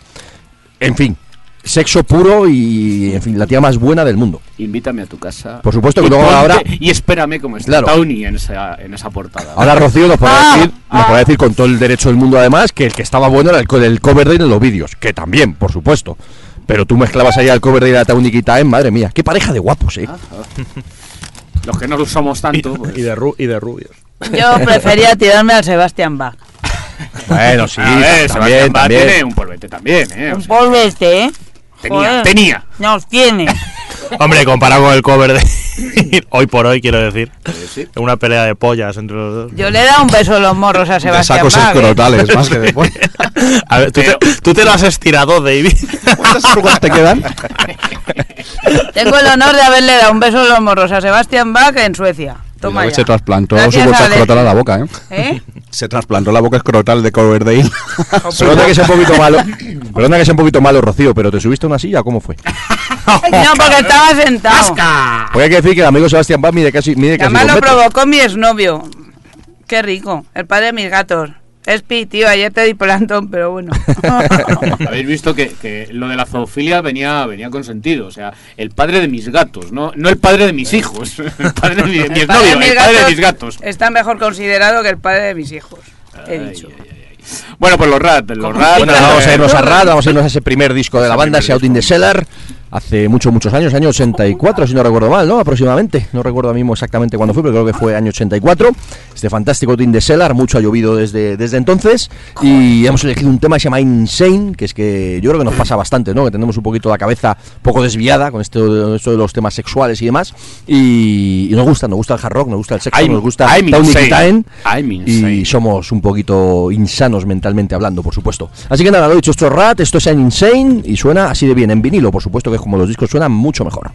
En fin, sexo puro y, en fin, la tía más buena del mundo. Invítame a tu casa. Por supuesto que y luego ponte- ahora- Y espérame como está Claro. Tony en esa, en esa portada. Ahora Rocío nos podrá, Ah, decir, nos ah. podrá decir con todo el derecho del mundo además que el que estaba bueno era el, el cover de en los vídeos, que también, por supuesto. Pero tú mezclabas ahí al cover de la Tawny Time, madre mía, qué pareja de guapos, eh. Los que no lo somos tanto, pues... Y de, ru- y de rubios. Yo prefería tirarme al Sebastian Bach. Bueno, sí, a ver, también, Sebastián tiene un polvete también, ¿eh? O Un este, ¿eh? Tenía, Joder. tenía. Nos tiene. Hombre, comparado con el cover de. hoy por hoy, quiero decir. Una pelea de pollas entre los dos. Yo le he dado un beso en los morros a De Sebastián sacos Bach. ¿eh? escrotales, más que de pollo. A ver, ¿tú, te, tú te lo has estirado, David. ¿Cuántas arrugas te quedan? Tengo el honor de haberle dado un beso en los morros a Sebastián Bach en Suecia. Toma ya. se trasplantó Gracias su bolsa escrotal a la boca, ¿eh? ¿Eh? Se trasplantó la boca escrotal de Coverdale. Perdona que sea un poquito malo. Perdona que sea un poquito malo, Rocío, pero ¿te subiste a una silla cómo fue? No, porque estaba sentado. Porque hay que decir que el amigo Sebastián Bach mide casi, mide casi además dos lo metros. provocó mi exnovio. Qué rico. El padre de mis gatos. Espi, tío, ayer te di plantón, pero bueno. Habéis visto que, que lo de la zoofilia venía, venía con sentido. O sea, el padre de mis gatos, no, no el padre de mis hijos. El padre de mi, mi El padre exnovio, de mis el padre de gatos mis gatos. Está mejor considerado que el padre de mis hijos. He dicho. Bueno, pues los rat, los rat. Bueno, vamos a irnos a RAD, vamos a irnos a ese primer disco de la banda, ese Out in the Cellar, hace muchos, muchos años, año 84, si no recuerdo mal, ¿no? Aproximadamente, no recuerdo ahora mismo exactamente cuándo fue, pero creo que fue año 84. Este fantástico Out in the Cellar, mucho ha llovido desde, desde entonces, y hemos elegido un tema que se llama Insane, que es que yo creo que nos pasa bastante, ¿no? Que tenemos un poquito la cabeza poco desviada con esto, esto de los temas sexuales y demás, y, y nos gusta, nos gusta el hard rock, nos gusta el sexo, I'm- nos gusta I'm insane. I'm insane. y somos un poquito insanos mentalmente hablando, por supuesto. Así que nada, lo he dicho, esto es Rat, esto es Insane y suena así de bien en vinilo, por supuesto que como los discos suenan mucho mejor.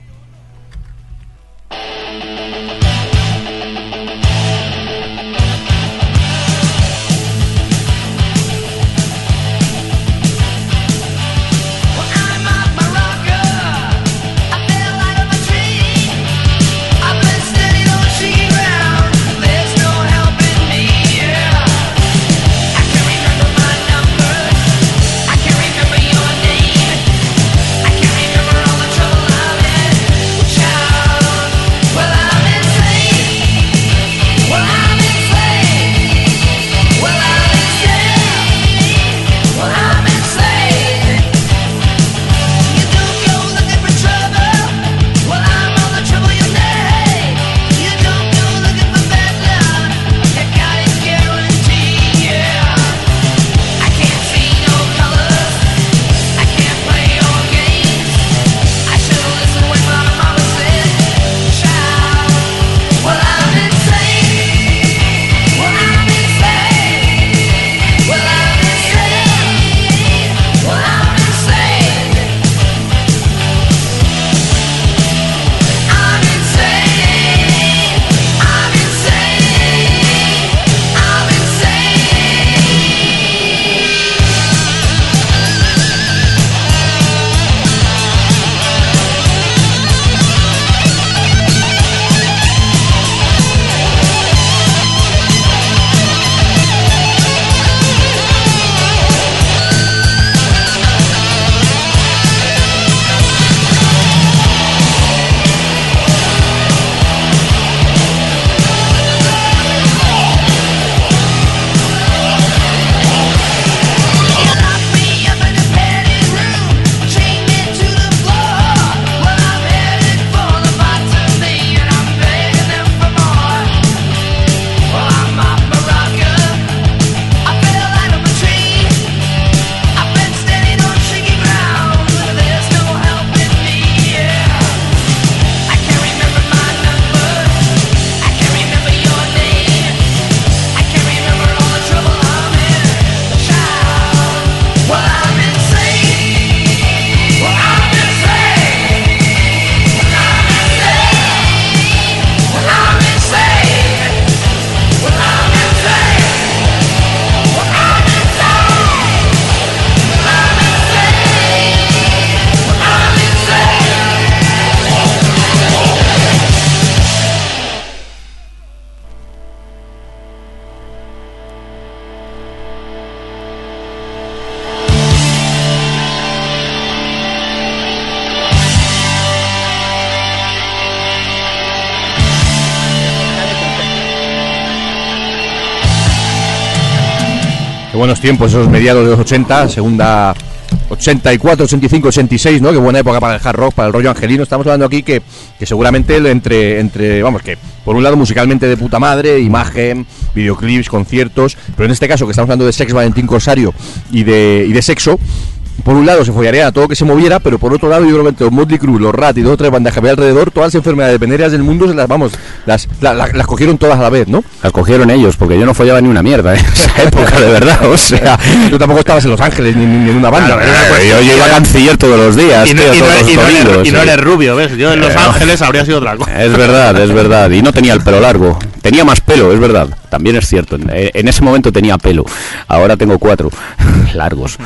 Buenos tiempos, esos mediados de los 80, segunda 84, 85, 86, ¿no? Qué buena época para el hard rock, para el rollo angelino. Estamos hablando aquí que, que seguramente entre, entre, vamos, que por un lado musicalmente de puta madre, imagen, videoclips, conciertos, pero en este caso que estamos hablando de Sex Valentín Corsario y de, y de sexo, por un lado se follaría a todo que se moviera, pero por otro lado yo creo que entre los Motley Crue, los Rat y dos o tres bandas que había alrededor, todas las enfermedades venéreas del mundo se las, vamos, las, la- la- las cogieron todas a la vez, ¿no? Las cogieron ellos, porque yo no follaba ni una mierda ¿eh? en esa época, de verdad. O sea, Tú tampoco estabas en Los Ángeles ni, ni en una banda. Claro, Eh, cuestión- yo, yo iba a canciller todos los días, Y no, tío, y no- todos los y no eres, domingos, y no sí. eres rubio, ¿ves? Yo en Los Eh, Ángeles habría sido otra cosa. Es verdad, es verdad. Y no tenía el pelo largo. Tenía más pelo, es verdad. También es cierto. En, eh, en ese momento tenía pelo. Ahora tengo cuatro. Largos.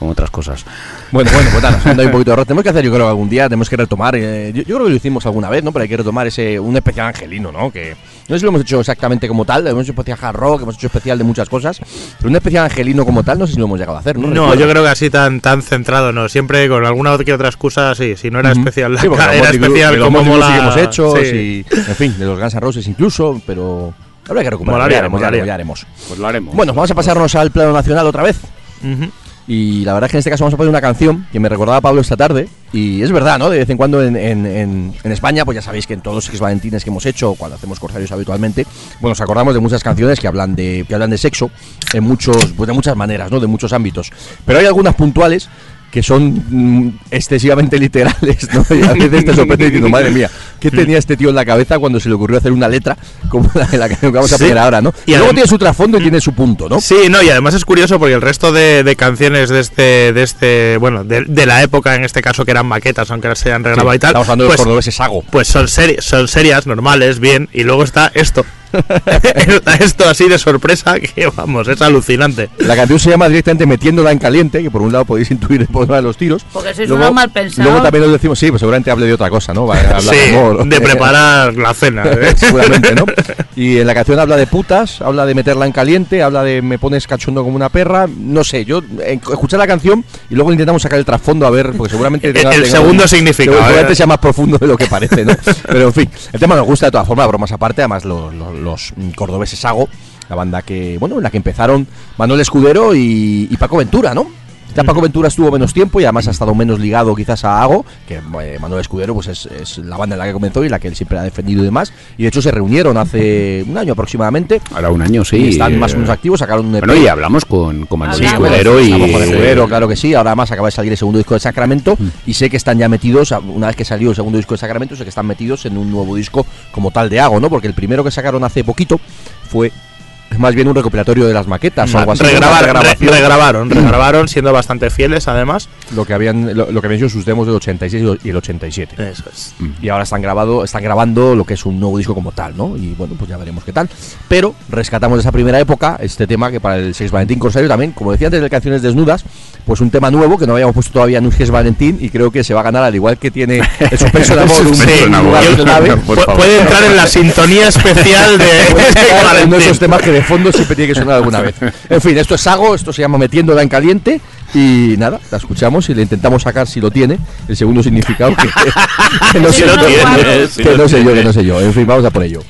Como otras cosas. Bueno, bueno, pues nada, nos han dado un poquito de rock. Tenemos que hacer, yo creo, que algún día, tenemos que retomar. eh, yo, yo creo que lo hicimos alguna vez, ¿no? Pero hay que retomar ese un especial angelino, ¿no? Que no sé si lo hemos hecho exactamente como tal. Hemos hecho especial hard rock, hemos hecho especial de muchas cosas. Pero un especial angelino como tal, no sé si lo hemos llegado a hacer, ¿no? No, Recuerdo. yo creo que así tan tan centrado, no. Siempre con alguna otra que otra excusa, sí. Si no era especial, Sí, porque era especial de como mola. hemos hecho, sí. y, en fin, de los Guns N' Roses incluso, pero habrá que recuperarlo. Ya haremos, ya haremos, ya haremos. Pues lo haremos. Bueno, vamos a pasarnos al plano nacional otra vez. Ujú. Y la verdad es que en este caso vamos a poner una canción que me recordaba a Pablo esta tarde. Y es verdad, ¿no? De vez en cuando en, en- en- España, pues ya sabéis que en todos los Valentines que hemos hecho, cuando hacemos corsarios habitualmente, bueno, nos acordamos de muchas canciones que hablan de, que hablan de sexo en muchos, pues de muchas maneras, ¿no? De muchos ámbitos. Pero hay algunas puntuales que son mm, excesivamente literales, ¿no? Y a veces te sorprende diciendo, madre mía, ¿qué tenía este tío en la cabeza cuando se le ocurrió hacer una letra como la, la que vamos a Sí. poner ahora, ¿no? Y Y luego tiene su trasfondo y tiene su punto, ¿no? Sí, no, y además es curioso porque el resto de, de canciones de este, de este, bueno, de, de la época, en este caso que eran maquetas, aunque se han regrabado Sí, y tal, Estamos hablando de pues, los cordobeses Sago. pues son, seri- son serias, normales, bien, y luego está esto. esto así de sorpresa que, vamos, es alucinante. La canción se llama directamente Metiéndola en caliente, que por un lado podéis intuir el problema de los tiros. Porque sois unos mal pensados. Luego también os decimos, sí, pues seguramente hable de otra cosa, ¿no? Va a hablar Sí, de amor. de preparar la cena. ¿eh? Seguramente, ¿no? Y en la canción habla de putas, habla de meterla en caliente, habla de me pones cachondo como una perra. No sé, yo eh, escuché la canción y luego intentamos sacar el trasfondo a ver, porque seguramente. El- tenga- el tenga- segundo significado, Seguramente ¿eh? sea más profundo de lo que parece, ¿no? Pero en fin, el tema nos gusta de todas formas, bromas aparte. Además, los, los, los, cordobeses Sago, la banda que, bueno, en la que empezaron Manuel Escudero y Paco Ventura, ¿no? Ya Paco Ventura estuvo menos tiempo y además ha estado menos ligado quizás a Ago, que eh, Manuel Escudero pues es, es la banda en la que comenzó y la que él siempre ha defendido y demás. Y de hecho se reunieron hace un año aproximadamente. Ahora un año, sí. y están más o menos activos, sacaron un EP. Bueno, y hablamos con, con Manuel Hablamos. Escudero y. Con Escudero, claro que sí. Ahora además acaba de salir el segundo disco de Sacramento y sé que están ya metidos, una vez que salió el segundo disco de Sacramento, sé que están metidos en un nuevo disco como tal de Ago, ¿no? Porque el primero que sacaron hace poquito fue más bien un recopilatorio de las maquetas o algo así. Regrabar- una re- regrabación. regrabaron, regrabaron siendo bastante fieles además. lo que habían lo, lo que habían sido sus demos del 86 y el 87. Eso es. Y ahora están grabado, están grabando lo que es un nuevo disco como tal, ¿no? Y bueno, pues ya veremos qué tal. Pero rescatamos de esa primera época este tema que para el 6 Valentín Corsario también, como decía antes de canciones desnudas, pues un tema nuevo que no habíamos puesto todavía en un 6 Valentín y creo que se va a ganar al igual que tiene el suspenso de amor, un, lugar de nave. Puede entrar en la sintonía especial de, de esos temas que de fondo siempre tiene que sonar alguna vez. En fin, esto es Sago, esto se llama Metiéndola en caliente y nada, la escuchamos y le intentamos sacar si lo tiene, el segundo significado que, que no sé yo, que no sé yo, tiene. que no sé yo. En fin, vamos a por ello.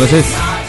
Pues no sé,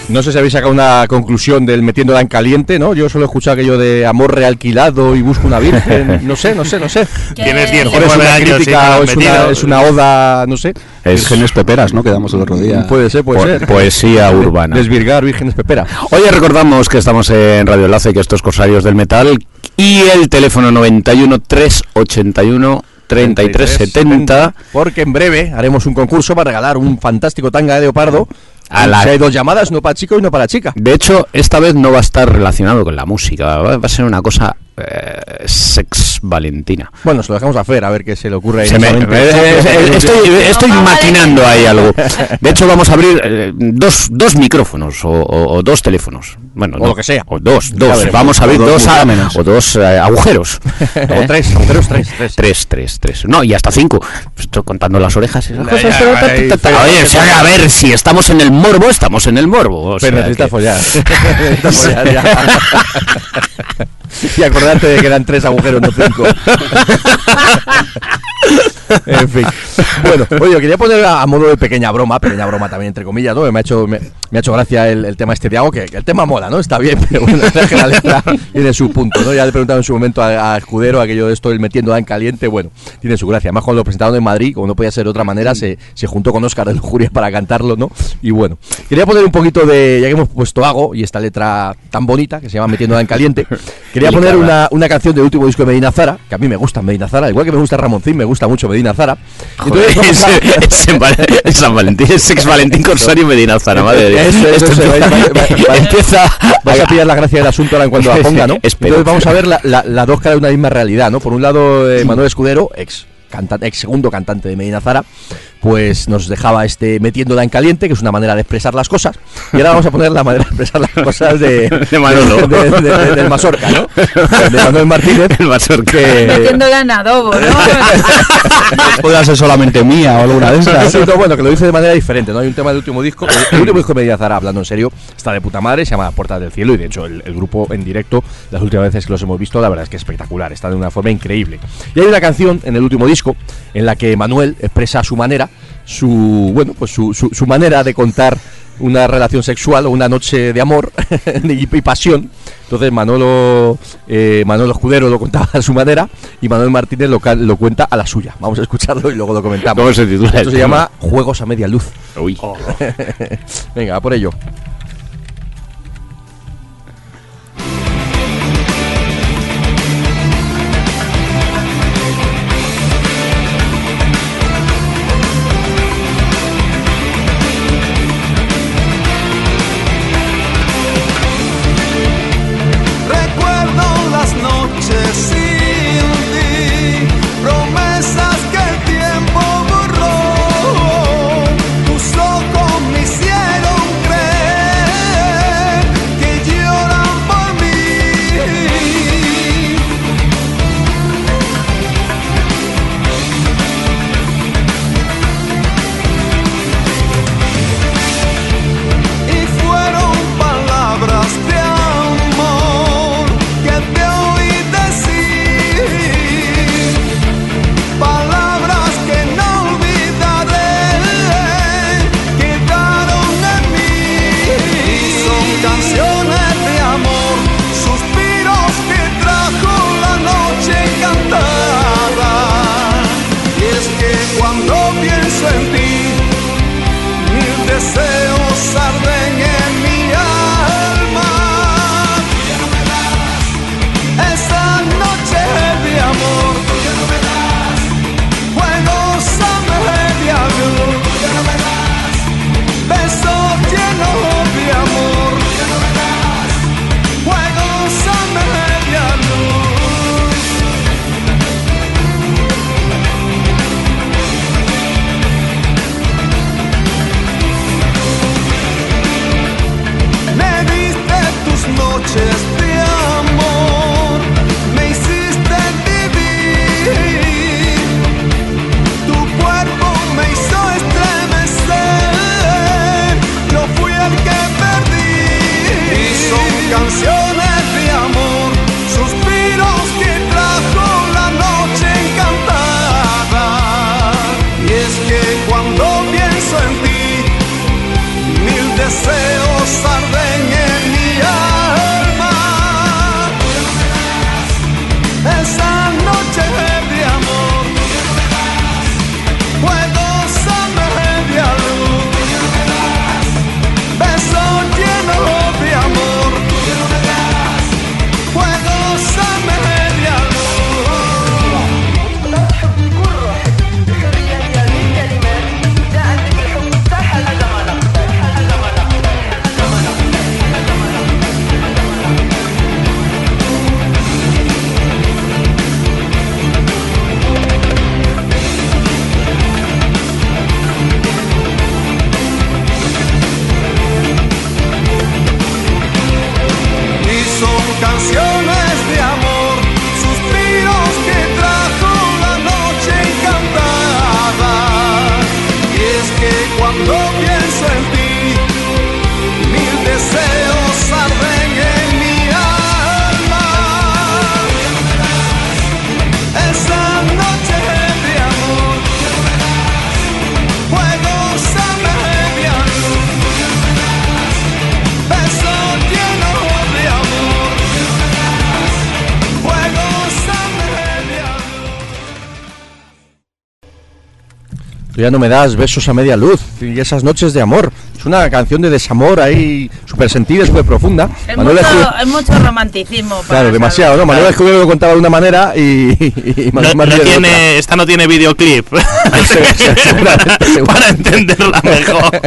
no sé si habéis sacado una conclusión del metiéndola en caliente, ¿no? Yo solo he escuchado aquello de amor realquilado y busco una virgen. No sé, no sé, no sé. Tienes Que- 10 Mejor es una años crítica o es una, metido. es una oda, no sé. Es Vírgenes peperas, ¿no? Quedamos el otro día. Puede ser, puede po- ser. poesía urbana. Desvirgar vírgenes pepera. Oye, recordamos que estamos en Radio Enlace, que esto es Corsarios del Metal, y el teléfono 91 381 3370. Porque en breve haremos un concurso para regalar un fantástico tanga de leopardo. A la- Si hay dos llamadas, uno para chico y uno para chica. De hecho, esta vez no va a estar relacionado con la música, va, a ser una cosa eh, sex valentina. Bueno, se lo dejamos a Fer, a ver qué se le ocurre ahí. Se me- solamente. eh, eh, estoy estoy No, vale. maquinando ahí algo. De hecho, vamos a abrir eh, dos, dos micrófonos o, o- o dos teléfonos. Bueno, O lo que sea. O dos, dos. veremos. Vamos a O dos dos, multámenes. o dos eh, agujeros. O ¿eh? tres, agujeros tres, tres. Tres, tres, tres. No, y hasta cinco. Estoy contando las orejas y esas Ya, cosas. ya, pero ta, ahí, ta, ta, Fer, Oye, Fer, o sea, a ver, si estamos en el morbo, estamos en el morbo. o Pero necesitas que- follar. Necesitas follar ya. y acordarte de que eran tres agujeros, no cinco. en fin. Bueno, oye, quería poner a, a modo de pequeña broma, pequeña broma también entre comillas, ¿no? Me ha hecho, me, me ha hecho gracia el, el tema este de que, que el tema mola, ¿no? Está bien, pero bueno, la letra tiene su punto, ¿no? Ya le he preguntado en su momento a, a Escudero aquello de esto, el metiendo en caliente, bueno, tiene su gracia. Además, cuando lo presentaron en Madrid, como no podía ser de otra manera, se, se juntó con Oscar de Lujuria para cantarlo, ¿no? Y bueno, quería poner un poquito de, ya que hemos puesto Ago y esta letra tan bonita que se llama Metiendo en caliente, quería poner una, una canción del último disco de Medina Zara, que a mí me gusta Medina Zara, igual que me gusta Ramoncín, me gusta mucho Medina Zara. Es, San Valentín, es Sex Valentín Corsario Medina Zara, madre de Dios. Esto empieza, va- va- va- empieza Vas a pillar la gracia del asunto ahora en cuando la ponga, ¿no? Entonces vamos a ver la- la- las dos caras de una misma realidad, ¿no? Por un lado, eh, Manuel Escudero, ex, cantante, ex segundo cantante de Medina Zara, pues nos dejaba este metiéndola en caliente, que es una manera de expresar las cosas. Y ahora vamos a poner la manera de expresar las cosas de, De Manolo. de- de- de- del Mazorca, ¿no? De Manuel Martínez. El Mazorca. que- Metiéndola en adobo, ¿no? Puede ser solamente mía o alguna de esas. Sí, no, bueno, que lo dice de manera diferente, ¿no? Hay un tema del último disco. El, último disco de Medina Zara, hablando en serio, está de puta madre, se llama Puertas del Cielo y de hecho el, el grupo en directo, las últimas veces que los hemos visto, la verdad es que es espectacular, está de una forma increíble. Y hay una canción en el último disco en la que Manuel expresa su manera, su, bueno, pues su, su, su manera de contar una relación sexual o una noche de amor y, pasión. Entonces Manolo eh, Manolo Escudero lo contaba a su manera y Manuel Martínez lo, lo cuenta a la suya. Vamos a escucharlo y luego lo comentamos. ¿Cómo se titula Esto se llama Juegos a media luz. Uy. Venga, va por ello. Ya no me das besos a media luz y esas noches de amor. Es una canción de desamor ahí súper sentida, súper profunda. Es Manuel mucho, romanticismo. para Claro, demasiado, ¿no? Manuel Escudero lo contaba de una manera y, y No, Manuel no de otra. tiene, esta no tiene videoclip. Para entenderla mejor.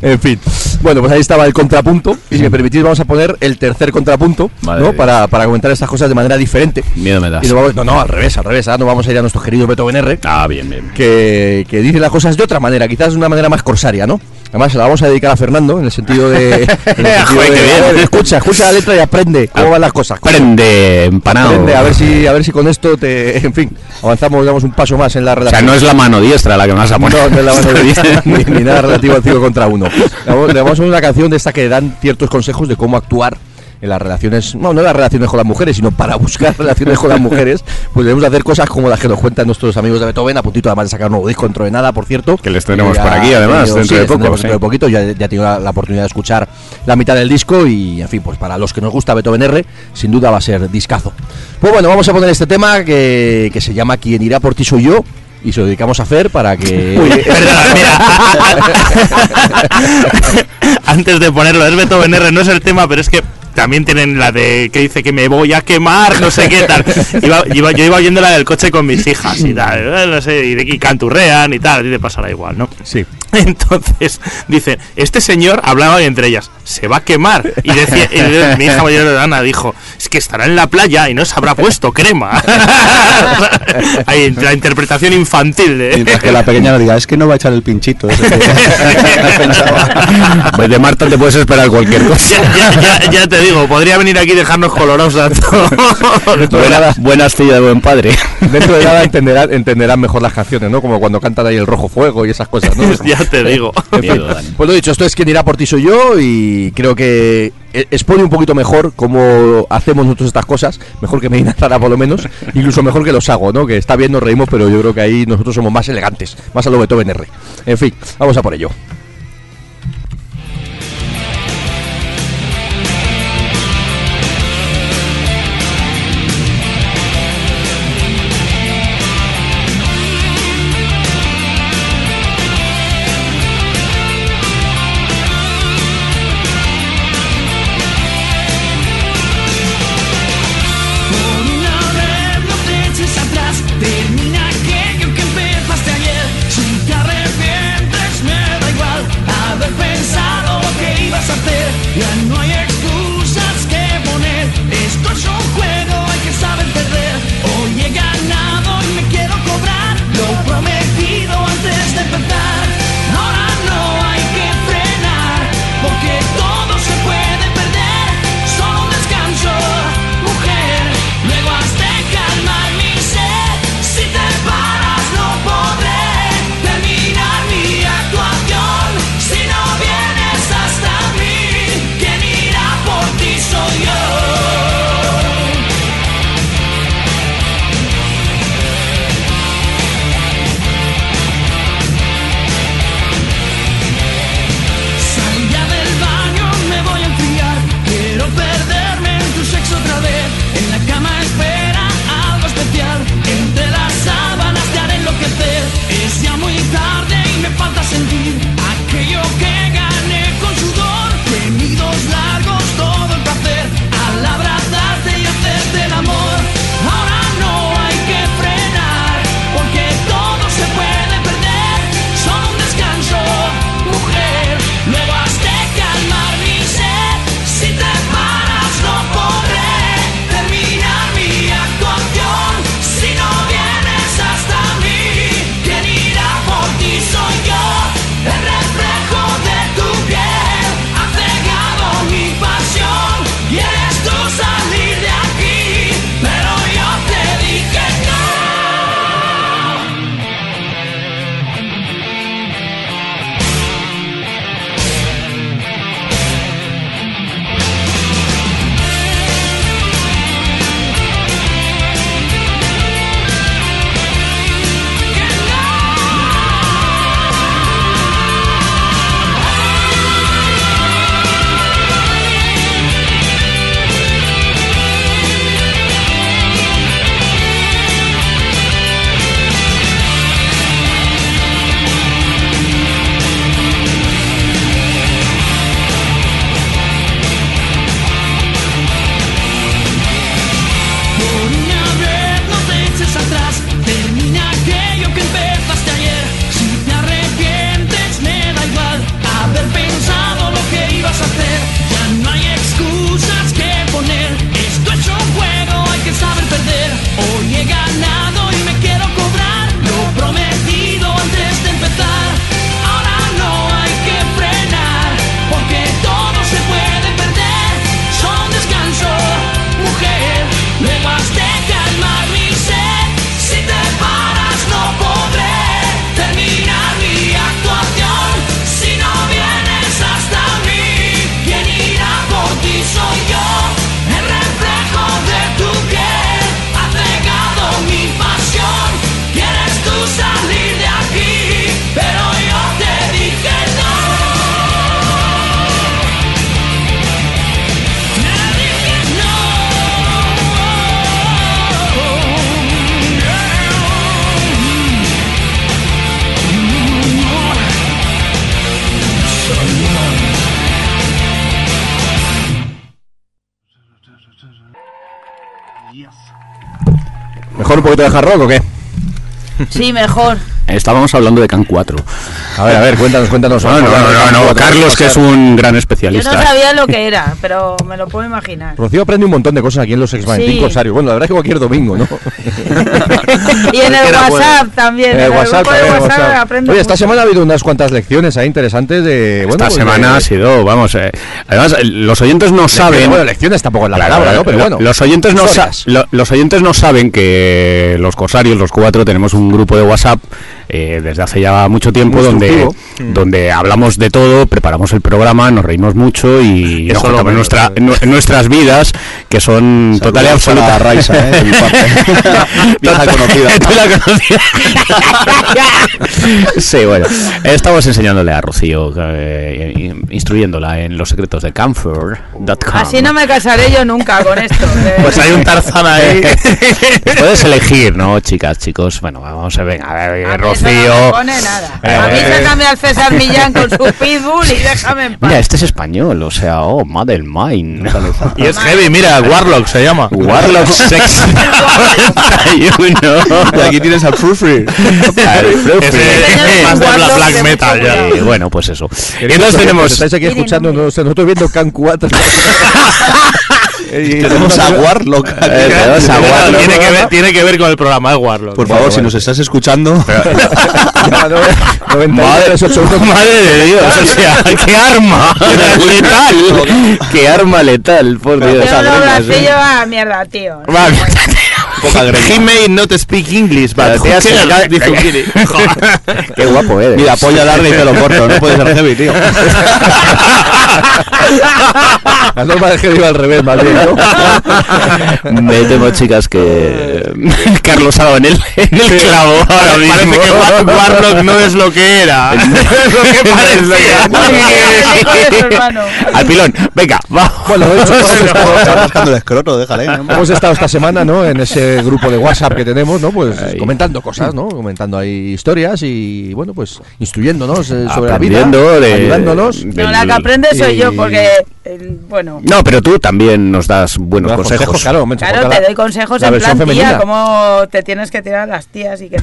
en fin. Bueno, pues ahí estaba el contrapunto. Y si me permitís, vamos a poner el tercer contrapunto, Madre ¿no? Para, para comentar estas cosas de manera diferente. Miedo me das. Y vamos- no, no, al revés, al revés. Ahora nos vamos a ir a nuestro querido Beto R. Ah, bien, bien. que, que dice las cosas de otra manera, quizás de una manera más corsaria, ¿no? Además, se la vamos a dedicar a Fernando en el sentido de. en el sentido escucha, escucha la letra y aprende cómo van las cosas. coño. Prende, empanado. Aprende, a ver si, a ver si con esto te. En fin, avanzamos, damos un paso más en la O sea, relación. no es la mano diestra la que vas a poner. No, no es la mano de- ni, ni nada relativo al 5 contra 1. Le vamos- a una canción de esta que dan ciertos consejos de cómo actuar en las relaciones, no, no en las relaciones con las mujeres, sino para buscar relaciones con las mujeres, pues debemos hacer cosas como las que nos cuentan nuestros amigos de Beethoven, a puntito además de sacar un nuevo disco dentro de nada, por cierto. Que les tenemos por aquí, además, tenido- dentro sí, de poco. Dentro de poquito, ya, ya he tenido la, la oportunidad de escuchar la mitad del disco y, en fin, pues para los que nos gusta Beethoven R, sin duda va a ser discazo. Pues bueno, vamos a poner este tema que, que se llama Quien irá por ti soy yo. Y se lo dedicamos a hacer para que. Antes de ponerlo, es Beethoven R, no es el tema, pero es que también tienen la de que dice que me voy a quemar, no sé qué tal. Iba, iba- yo iba oyendo la del coche con mis hijas y tal, eh, no sé, y, y canturrean y tal, ti te pasará igual, ¿no? Sí. Entonces, dicen, este señor hablaba entre ellas, se va a quemar. Y decía, y de- mi hija mayor Ana dijo, es que estará en la playa y no se habrá puesto crema. Ahí, la interpretación infantil de... Mientras que la pequeña le diga, es que no va a echar el pinchito. ese que pensaba. Pues de Marta te puedes esperar cualquier cosa. Ya, ya- ya- ya te digo, podría venir aquí y dejarnos todos. Buena- buenas fillas de buen padre. Dentro de nada entenderán, entenderán mejor las canciones, ¿no? Como cuando cantan ahí el rojo fuego y esas cosas, ¿no? ya te digo. En fin, pues lo dicho, esto es quien irá por ti soy yo y creo que eh, expone un poquito mejor cómo hacemos nosotros estas cosas, mejor que Medina Zara por lo menos, incluso mejor que los hago, ¿no? Que está bien, nos reímos, pero yo creo que ahí nosotros somos más elegantes, más a lo Beethoven R. En fin, vamos a por ello. ¿Mejor un poquito de hard o qué? Sí, mejor. Estábamos hablando de Can 4. A ver, a ver, cuéntanos, cuéntanos. No, no, no, no, 4, Carlos, que es un gran Yo no especialista. sabía lo que era, pero me lo puedo imaginar. Rocío aprende un montón de cosas aquí en los X-Men Sí. Corsarios. Bueno, la verdad es que cualquier domingo, ¿no? Y en el. WhatsApp también. En el el WhatsApp, grupo de también, WhatsApp WhatsApp. aprendo Oye, esta semana ha habido unas cuantas lecciones ahí interesantes de. Bueno, Esta pues, semana de- ha sido, vamos, eh, además eh, los oyentes no saben. Bueno, lecciones tampoco es la Claro, palabra, ¿no? Pero bueno. los oyentes no sa- lo- los oyentes no saben que los corsarios, los cuatro, tenemos un grupo de WhatsApp eh, desde hace ya mucho tiempo Muy donde instructivo. donde hablamos de todo, preparamos el programa, nos reímos mucho y Eso nos contamos menos, nuestra, nu- nuestras vidas que son total y absoluta. Raisa, eh. Vieja conocida. La sí, bueno, estamos enseñándole a Rocío, eh, in- instruyéndola en los secretos de camphor.com. Así no me casaré yo nunca con esto. de Pues hay un Tarzán ahí. Puedes elegir, ¿no, chicas, chicos? Bueno, vamos a ver, a ver, A mí Rocío. No pone nada. A mí sácame al César Millán con su pitbull y déjame en paz. Mira, este es español, o sea, oh, Mother Mine. Y es heavy, mira, Warlock se llama. Warlock Sex 91. Y aquí tienes al es más de bla- black metal ya. Y bueno, pues eso. Entonces tenemos. Estáis aquí escuchando, no sé, nosotros viendo Can 4. Y Tenemos a Warlock. Eh, tenemos a Warlock. Tiene que, ver, tiene que ver con el programa de Warlock. Por favor, si nos estás escuchando, Ya, no, 93, 8, Madre de Dios, o sea, qué arma letal. Qué arma letal, por Dios. Yo mierda, tío. Poca He may not speak English, but guiri. Qué guapo eres. Mira, polla larga y pelo corto, no puede ser heavy, tío. La norma de al revés, más bien, ¿no? Me temo, chicas, que Carlos ha dado en el, en el clavo ahora mismo. Parece que War- Warlock no es lo que era. es lo que. Al pilón, venga, vamos. Bueno, de hecho, Está rascando el escroto, déjale. hemos estado esta semana, ¿no? En ese grupo de WhatsApp que tenemos, ¿no? Pues Ahí. comentando cosas, ¿no? Comentando ahí historias y, bueno, pues instruyéndonos eh, sobre la vida, de- ayudándonos. No, la que aprende soy yo, porque, eh, bueno, No, pero tú también nos das buenos Los consejos. claro, hombre, claro, te doy consejos en plan, tía, femenina. cómo te tienes que tirar a las tías y que.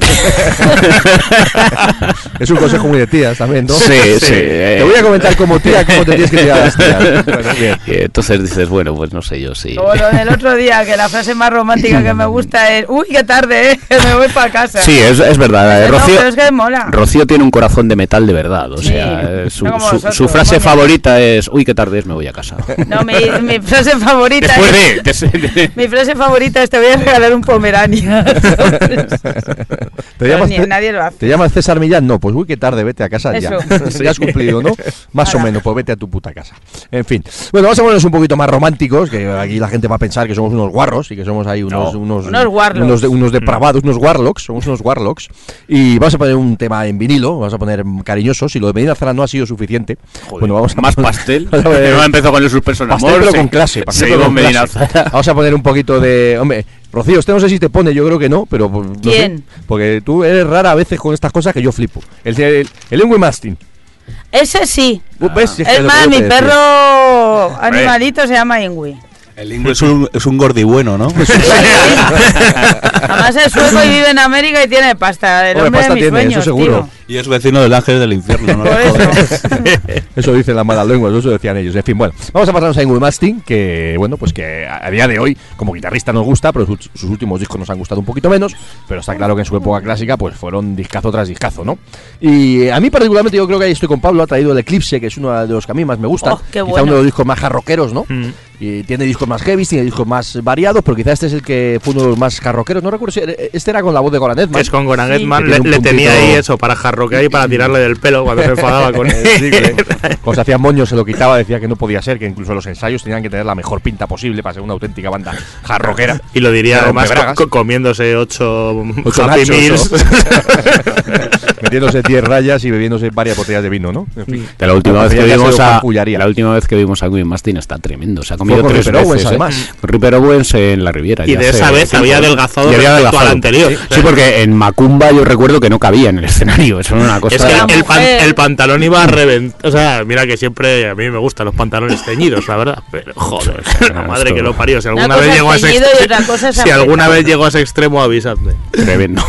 Es un consejo muy de tías también, ¿no? Sí, sí. Te voy a comentar como tía cómo te tienes que tirar a las tías. Bueno, bien. Y entonces dices, bueno, pues no sé yo, sí. Como lo del otro día, que la frase más romántica que me gusta es, uy, qué tarde, ¿eh? me voy para casa. Sí, es, es verdad. eh, No, Rocío, pero es que mola. Rocío tiene un corazón de metal de verdad. O Sí, sea, eh, su, no su- vosotros, su frase favorita es, uy, qué tarde es, me voy a casa. No, mi, mi frase favorita Después es, de... de- mi frase favorita es te voy a regalar un pomerania. ¿Te llamas, ni- nadie lo hace. ¿Te llamas César Millán? No, pues uy, qué tarde, vete a casa ya. Eso. ya has cumplido, ¿no? Más o Ala. menos, pues vete a tu puta casa. En fin. Bueno, vamos a ponernos un poquito más románticos, que aquí la gente va a pensar que somos unos guarros y que somos ahí unos... No. unos, Unos warlocks. unos, de- unos depravados, unos warlocks, somos unos warlocks. Y vamos a poner un tema en vinilo, vamos a poner cariñosos. Si lo de Medina Zara no ha sido suficiente, bueno, vamos a más pastel. vamos a poner- No empezó con el suspenso en Pastel, amor. pero se- con clase. pastel, seguimos pero con Medina clase. Zara. Vamos a poner un poquito de. Hombre, Rocío, usted no sé si te pone, yo creo que no, pero. pues, no porque tú eres rara a veces con estas cosas que yo flipo. El, el, el Mastin. Ese sí. ¿Ves? Si es que más, mi perro animalito se llama Ingui. El inglés es un, es un gordi bueno, ¿no? Además es sueco y vive en América y tiene pasta. El Hombre, hombre pasta de mis tiene, eso seguro. tío. Y es vecino del ángel del infierno, ¿no? Eso. Eso dicen las malas lenguas, eso decían ellos. En fin, bueno, vamos a pasarnos a Ingrid Mastin, que bueno, pues que a día de hoy, como guitarrista nos gusta, pero sus, sus últimos discos nos han gustado un poquito menos, pero está claro que en su época clásica, pues fueron discazo tras discazo, ¿no? Y a mí particularmente yo creo que ahí estoy con Pablo, ha traído el Eclipse, que es uno de los que a mí más me gusta. Oh, qué Quizá bueno. uno de los discos más jarroqueros, ¿no? Y tiene discos más heavy, tiene discos más variados, pero quizá este es el que fue uno de los más jarroqueros. No recuerdo si este era con la voz de Goran Edman. Es con Goran Sí. Edman. Le, le tenía ahí eso para jarroquear y para tirarle del pelo cuando se enfadaba con él. Sí, que Cuando se hacía moño se lo quitaba, decía que no podía ser, que incluso los ensayos tenían que tener la mejor pinta posible para ser una auténtica banda jarroquera. Y lo diría De además co- co- comiéndose ocho, Ocho Happy nachos, Meals. Metiéndose 10 rayas y bebiéndose varias botellas de vino, ¿no? En fin. De la última vez que vimos a la última vez que vimos a Wim Mastin está tremendo, se ha con tres Ripper Owens, veces, ¿eh? además. Con Ripper Owens en la Riviera. Y ya de hace esa vez tiempo, había adelgazado Y había respecto adelgazado. al anterior. Sí, porque en Macumba yo recuerdo que no cabía en el escenario, es son una cosa. Es que el, pan- el pantalón iba a reventar. O sea, mira que siempre a mí me gustan los pantalones teñidos, la verdad. Pero joder, la madre que lo parió. Si Una alguna vez llegó a ese extremo, si alguna vez llegó a ese extremo, avisadme. Tremendo.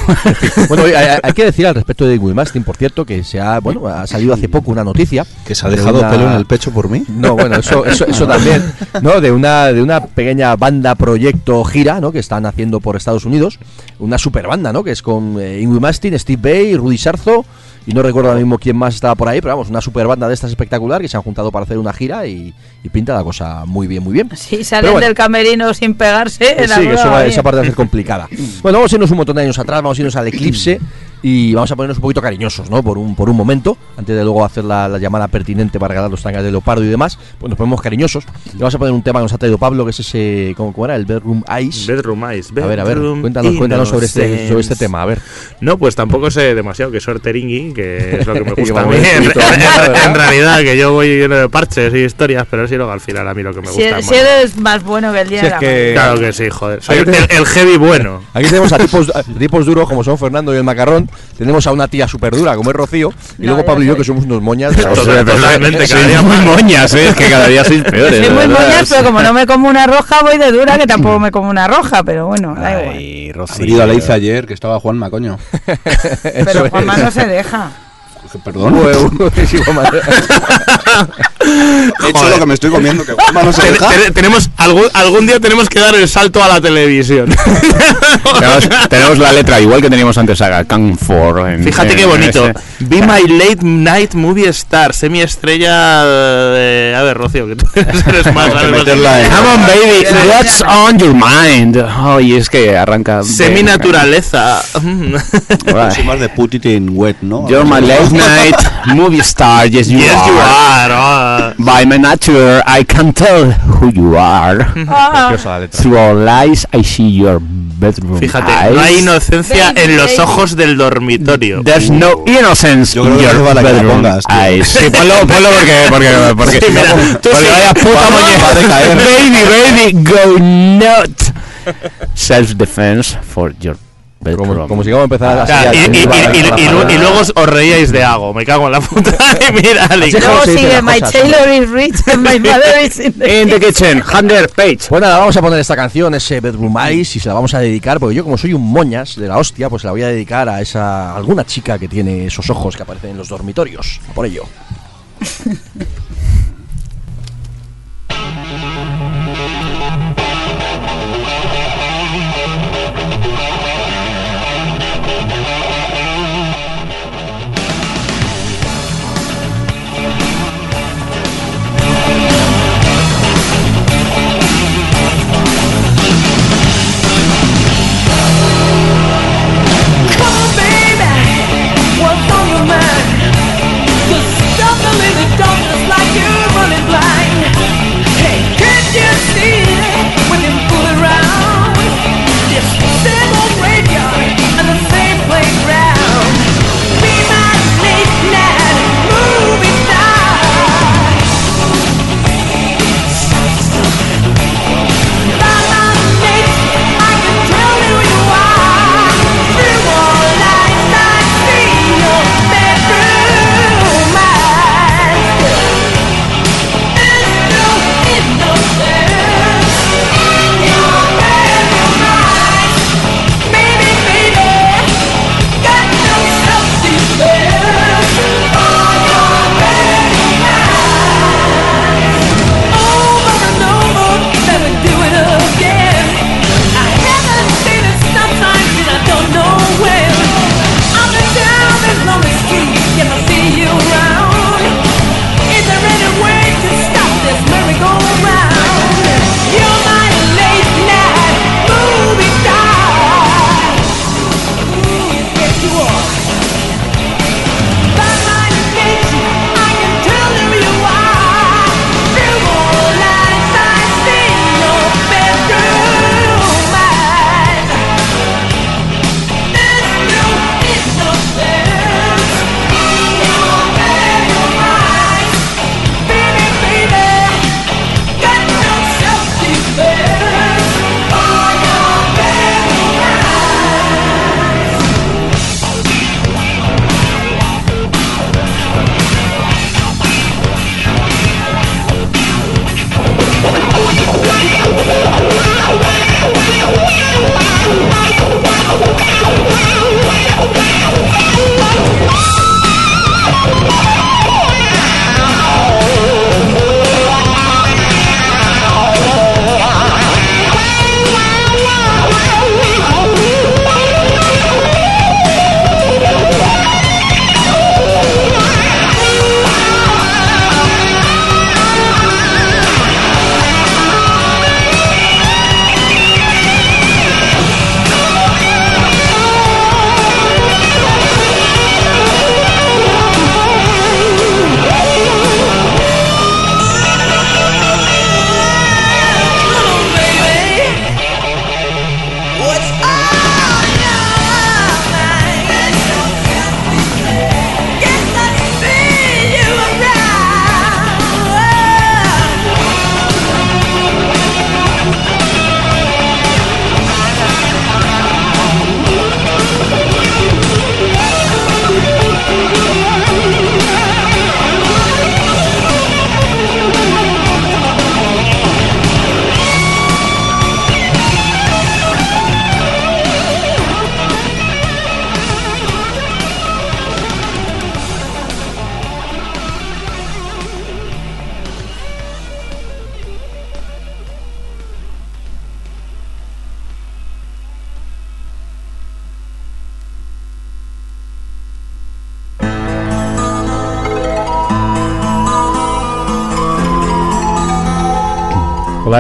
Bueno, hay, hay que decir al respecto de Will Mastin, por cierto, que se ha, bueno, ha salido hace poco una noticia. Que se ha de dejado una- pelo en el pecho por mí. No, bueno, eso, eso, eso también, ¿no? De una, de una pequeña banda proyecto gira, ¿no? Que están haciendo por Estados Unidos, una super banda, ¿no? Que es con eh, Ingrid Mastin, Steve Bay, Rudy Sarzo, y no recuerdo ahora mismo quién más estaba por ahí, pero vamos, una super banda de estas espectacular que se han juntado para hacer una gira y, y pinta la cosa muy bien, muy bien. Si salen bueno. del camerino sin pegarse, Eh, sí, eso esa parte va a ser complicada. Bueno, vamos a irnos un montón de años atrás, vamos a irnos al eclipse y vamos a ponernos un poquito cariñosos, ¿no? Por un, por un momento, antes de luego hacer la, la llamada pertinente para regalar los tangas de leopardo y demás, pues nos ponemos cariñosos. Y vamos a poner un tema que nos ha traído Pablo, que es ese, ¿cómo, cómo era? El Bedroom Ice. Bedroom Eyes. a ver, a ver, Bedroom cuéntanos, cuéntanos sobre este, sobre este tema, a ver. No, pues tampoco sé demasiado, que soy Teringui, que es lo que me Que gusta a mí. En, realidad, que yo voy lleno de parches y historias, pero sí luego al final a mí lo que me Si, gusta es si más. eres más bueno que el día Si de la que-. Claro que sí, joder. Soy el, el heavy bueno. Aquí tenemos a tipos, a tipos duros como son Fernando y el Macarrón, tenemos a una tía súper dura como es Rocío, y No, luego Pablo y yo que somos unos moñas. la totalmente, cada día muy moñas, ¿eh? Es que cada día sois peores. Soy muy moñas, pero como no me como una roja, voy de dura, que tampoco me como una roja, pero bueno, da igual. Ay, Rocío. Venido a Leiza ayer, que estaba Juanma, coño. Pero Juanma no se deja. Perdón. Juanma. He hecho lo que me estoy comiendo, que Juanma no se deja. ten- tenemos algún, algún día tenemos que dar el salto a la televisión. tenemos, tenemos la letra igual que teníamos antes a Can for. en- Fíjate en qué bonito. ese. Be my late night movie star, semi estrella de... A ver, Rocío, que tú eres más... En- Come on, baby, what's on your mind? Ay, es que arranca. Semi naturaleza. Right. Más de put it in wet, ¿no? You're my late night movie star, yes you yes, are. you are. ah. By my nature, I can tell who you are. Ah. Through all eyes, I see your bedroom Fíjate, eyes. no hay inocencia Baby, en los baby. ojos del dormitorio. There's no innocence Yo creo in your que la bedroom pongas, eyes. Sí, ponlo, ponlo porque, porque, porque, Sí, mira, tú porque sí. vaya puta Va- moñe- va a decaer. Baby, baby, go nut. Self-defense for your. Como, como si vamos a empezar O así. sea, a- y, y- y- a- y- a- y lu- y luego os, reíais de algo, me cago en la puta. Y mira, Alex. Luego sigue My Taylor is rich and my mother is in the In the kitchen, Hunter Page. Pues nada, vamos a poner esta canción, ese Bedroom Ice, y se la vamos a dedicar, porque yo como soy un moñas de la hostia, pues se la voy a dedicar a esa alguna chica que tiene esos ojos que aparecen en los dormitorios. A Por ello.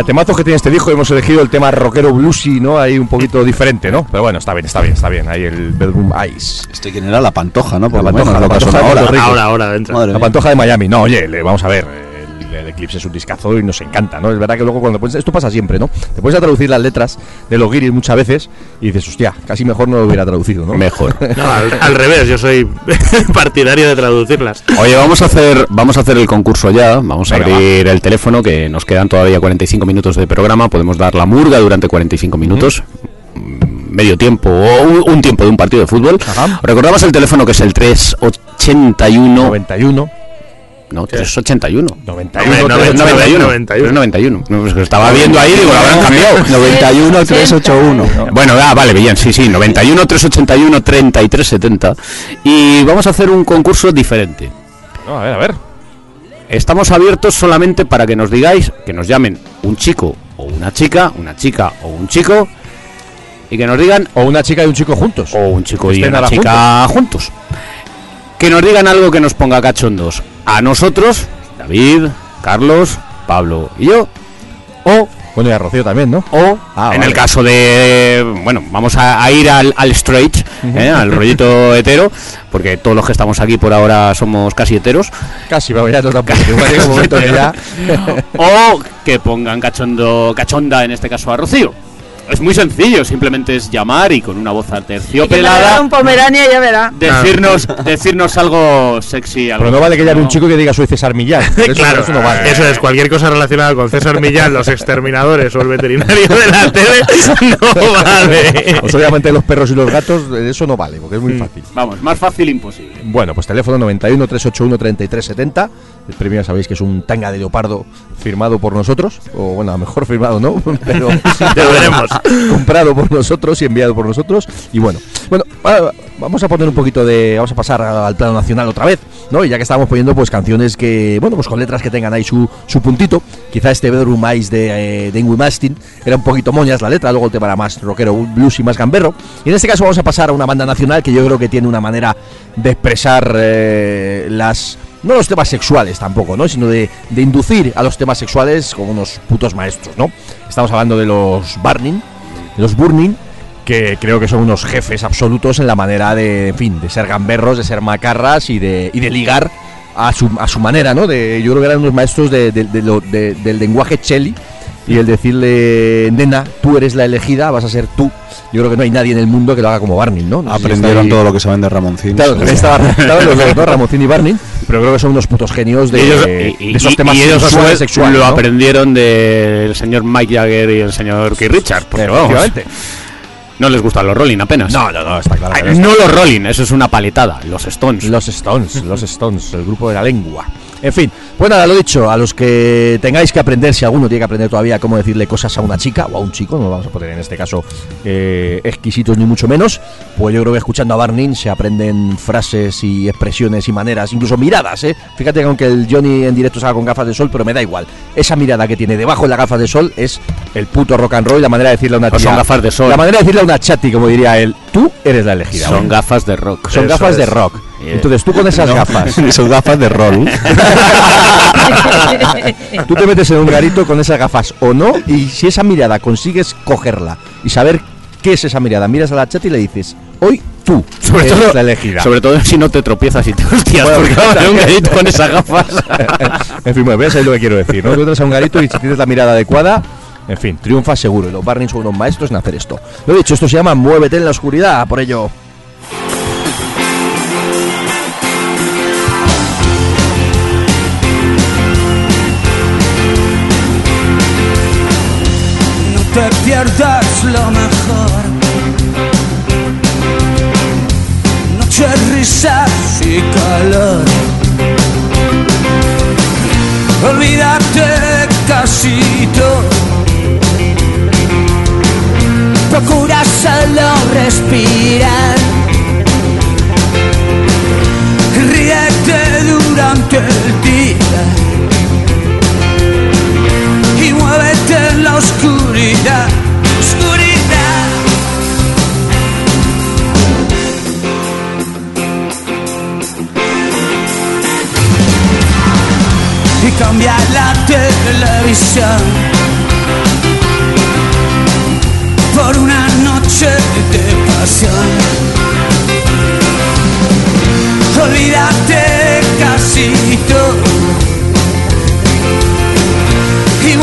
De temazos que tiene este disco hemos elegido el tema rockero bluesy, ¿no? Ahí un poquito diferente, ¿no? Pero bueno, está bien, está bien, está bien. Ahí el Bedroom Ice. Este quién era la pantoja, ¿no? Por La lo Pantoja, menos, la Pantoja de ahora. Ahora, ahora. Madre La mía. Pantoja de Miami. No, oye, le- vamos a ver. El, Eclipse es un discazo y nos encanta, ¿no? Es verdad que luego cuando pones, esto pasa siempre, ¿no? Te pones a traducir las letras de los guiris muchas veces y dices, hostia, casi mejor no lo hubiera traducido, ¿no? Mejor. No, al, al revés, yo soy partidario de traducirlas. Oye, vamos a hacer vamos a hacer el concurso ya. Vamos a Venga, abrir el teléfono que nos quedan todavía 45 minutos de programa. Podemos dar la murga durante 45 minutos. mm, Medio tiempo o un, un tiempo de un partido de fútbol. Ajá. Recordamos el teléfono que es el 381 91. No, 381. 91. 91. 91. 391. No, pues que estaba viendo ahí, digo, lo habrán cambiado. 91 381. Bueno, ah, vale, bien, sí, sí, 91 381 3370 y vamos a hacer un concurso diferente. No, a ver, a ver. Estamos abiertos solamente para que nos digáis, que nos llamen un chico o una chica, una chica o un chico y que nos digan O una chica y un chico juntos. o un chico y una chica juntos. Que nos digan algo que nos ponga cachondos a nosotros, David, Carlos, Pablo y yo o Bueno, y a Rocío también, ¿no? o Ah, en vale. el caso de bueno vamos a, a ir al, al straight ¿eh? al rollito hetero porque todos los que estamos aquí por ahora somos casi heteros Casi, pero ya no tampoco. Momento que ya. o que pongan cachondo cachonda en este caso a Rocío es muy sencillo simplemente es llamar y con una voz Y que me regale aterciopelada un pomerania ya verá. decirnos decirnos algo sexy algo Pero no vale que llame un chico que diga soy César Millán. Eso, claro, eso no vale. eso es, cualquier cosa relacionada con César Millán, los exterminadores o el veterinario de la tele, no vale. O de los perros y los gatos, eso no vale, porque es muy fácil. vamos más fácil imposible Bueno, pues teléfono 91 381 3370. El premio ya sabéis que es un tanga de leopardo firmado por nosotros, o bueno, a lo mejor firmado no, pero Ya veremos. Comprado por nosotros y enviado por nosotros. Y bueno, bueno, va- vamos a poner un poquito de, vamos a pasar al plano nacional otra vez, ¿no? Y ya que estábamos poniendo pues canciones que, bueno, pues con letras que tengan ahí su, su puntito. Quizá este Bedroom Eyes de, eh, Mastin era un poquito moñas la letra, luego el tema más rockero, blues y más gamberro. Y en este caso vamos a pasar a una banda nacional que yo creo que tiene una manera de expresar eh, las no los temas sexuales tampoco, ¿no? Sino de, de inducir a los temas sexuales como unos putos maestros, ¿no? Estamos hablando de los Burning, los Burning, que creo que son unos jefes absolutos en la manera de, fin, de ser gamberros, de ser macarras y de, y de ligar a su, a su manera, ¿no? De, yo creo que eran unos maestros de- de- del lenguaje Chelly y el decirle, nena, tú eres la elegida, vas a ser tú. Yo creo que no hay nadie en el mundo que lo haga como Barney, ¿no? No sé si Aprendieron todo lo que saben de Ramoncín. Claro, también estaban, los dos, ¿no? Ramoncín y Barney, pero creo que son unos putos genios de, Y ellos, de y- esos y- temas y ellos sexuales, lo ¿no? aprendieron del señor Mike Jagger y el señor Keith Richards. Porque vamos, no les gustan los Rolling apenas. No, no, no, está claro. Ay, que no no los Rolling, eso es una paletada. Los Stones. Los Stones, los Stones, el grupo de la lengua. En fin, pues nada, lo dicho, a los que tengáis que aprender, si alguno tiene que aprender todavía cómo decirle cosas a una chica o a un chico, no lo vamos a poner en este caso eh, exquisitos ni mucho menos, pues yo creo que escuchando a Barnin se aprenden frases y expresiones y maneras, incluso miradas, ¿eh? Fíjate que aunque el Johnny en directo salga con gafas de sol, pero me da igual. Esa mirada que tiene debajo de las gafas de sol es el puto rock and roll y la manera de decirle a una No tía. son gafas de sol. La manera de decirle a una chati, como diría él, tú eres la elegida. Son gafas de rock. Son Eso gafas de rock. Entonces tú con esas gafas, Son gafas de rol. tú te metes en un garito con esas gafas o no, y si esa mirada consigues cogerla y saber qué es esa mirada, miras a la chat y le dices, hoy tú Sobre eres todo, la elegida. sobre todo si no te tropiezas y te hostias, Bueno, porque vamos, también. un gadito con esas gafas. en fin, bueno, ves ahí lo que quiero decir, ¿no? Tú entras a un garito y si tienes la mirada adecuada, en fin, triunfas seguro. Y los Barney son unos maestros en hacer esto. Lo dicho, esto se llama Muévete en la oscuridad, por ello. Te pierdas lo mejor. Noche, risas y calor. Olvídate casi todo. Procura solo respirar. Ríete durante el día en la oscuridad, oscuridad. Y cambia la televisión por una noche de pasión. Olvídate casi todo. Y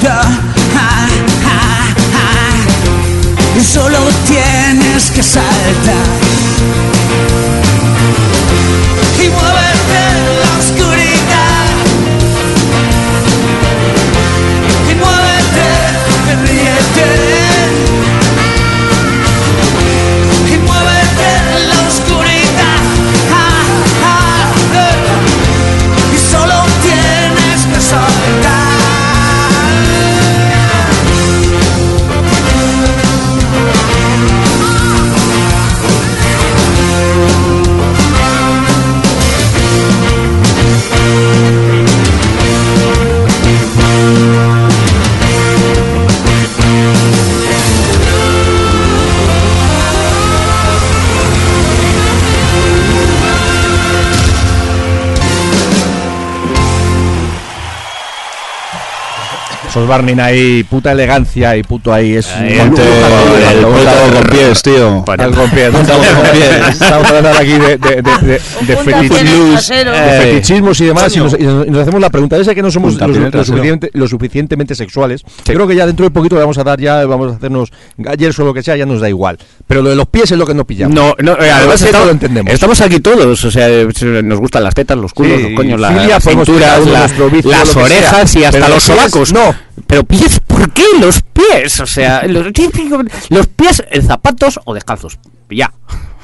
oscuridad. Barney ahí, puta elegancia y puto ahí. Es Ahí, un el puto con pies, tío. Algo con pies, algo con pies. Estamos hablando aquí de, Eh. fetichismos y demás. Y nos, y hacemos la pregunta: ¿es que no somos lo, suficiente- suficientemente sexuales? Creo que ya dentro de poquito le vamos a dar, ya vamos a hacernos galleros o lo que sea, ya nos da igual. Pero lo de los pies es lo que no pillamos. No, no, eh, además Además, estamos, lo entendemos. estamos aquí todos, o sea, eh, nos gustan las tetas, los culos, Sí, los coños, la- filia, las cinturas, la- las orejas y hasta los sobacos. no. Pero pies, ¿por qué los pies? O sea, los, los pies en zapatos o descalzos. Ya.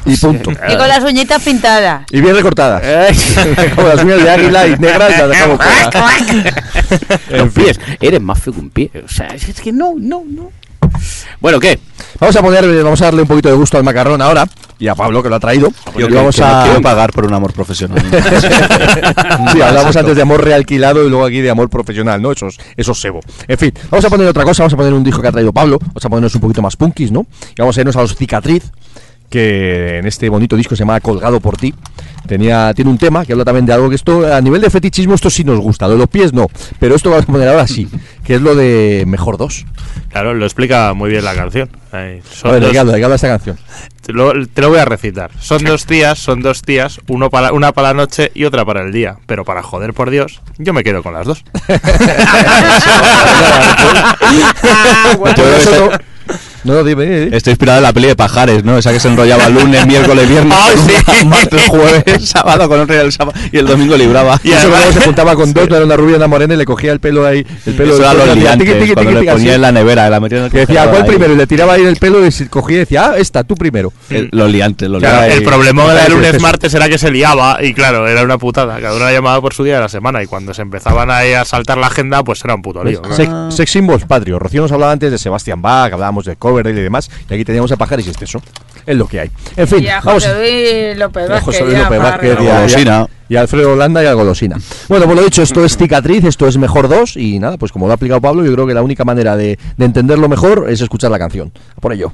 Y punto. Y con las uñitas pintadas. Y bien recortadas. Como las uñas de águila y negras las dejamos fuera. los pies. Eres más feo que un pie. O sea, es que no, no, no. Bueno, ¿qué? Vamos a poner, vamos a darle un poquito de gusto al macarrón ahora y a Pablo que lo ha traído. Yo y vamos que no a quiero pagar por un amor profesional. sí, hablamos antes de amor realquilado y luego aquí de amor profesional, ¿no? Eso es, eso es sebo. En fin, vamos a poner otra cosa, vamos a poner un disco que ha traído Pablo, vamos a ponernos un poquito más punkis, ¿no? Y vamos a irnos a los cicatriz, que en este bonito disco se llama Colgado por ti. Tenía, tiene un tema que habla también de algo que esto, a nivel de fetichismo, esto sí nos gusta, lo de los pies no, pero esto vamos a poner ahora sí, que es lo de Mejor Dos. Claro, lo explica muy bien la canción. Ahí, son A ver, ¿de dos- qué habla, de qué habla esta canción? te, lo, te lo voy a recitar. Son dos tías, son dos tías, uno para, una para la noche y otra para el día. Pero para joder por Dios, yo me quedo con las dos. no, dime, dime. Está inspirada en la peli de Pajares, ¿no? Esa que se enrollaba lunes, miércoles, viernes, Ay, sí. martes, jueves, sábado con otro y el sábado y el domingo libraba. Y Y eso luego se juntaba con dos, no era una rubia, una morena y le cogía el pelo ahí, el pelo Eso del pelo, los liantes, cuando le ponía en la nevera, la metía en el Que decía, ¿cuál ahí. primero? Y le tiraba ahí el pelo y se cogía y decía, ah, esta, tú primero. El- Los liantes, los Claro, liantes. el problema de Claro, lunes martes era que se liaba y claro, era una putada. Cada una llamaba por su día de la semana y cuando se empezaban ahí a saltar la agenda, pues era un puto lío. claro. Sex, sex Symbols Patrio. Rocío nos hablaba antes de Sebastián Bach, hablábamos de Coverdale y demás, y aquí teníamos a Pajares y este eso. Es lo que hay. En fin, Y a vamos. José Luis López Y a Vázquez. José Luis ya, López para Vázquez y a-. Y a Alfredo Holanda y a Golosina. Bueno, pues lo dicho, esto es cicatriz, esto es mejor dos, y nada, pues como lo ha aplicado Pablo, yo creo que la única manera de, de entenderlo mejor es escuchar la canción. Por ello.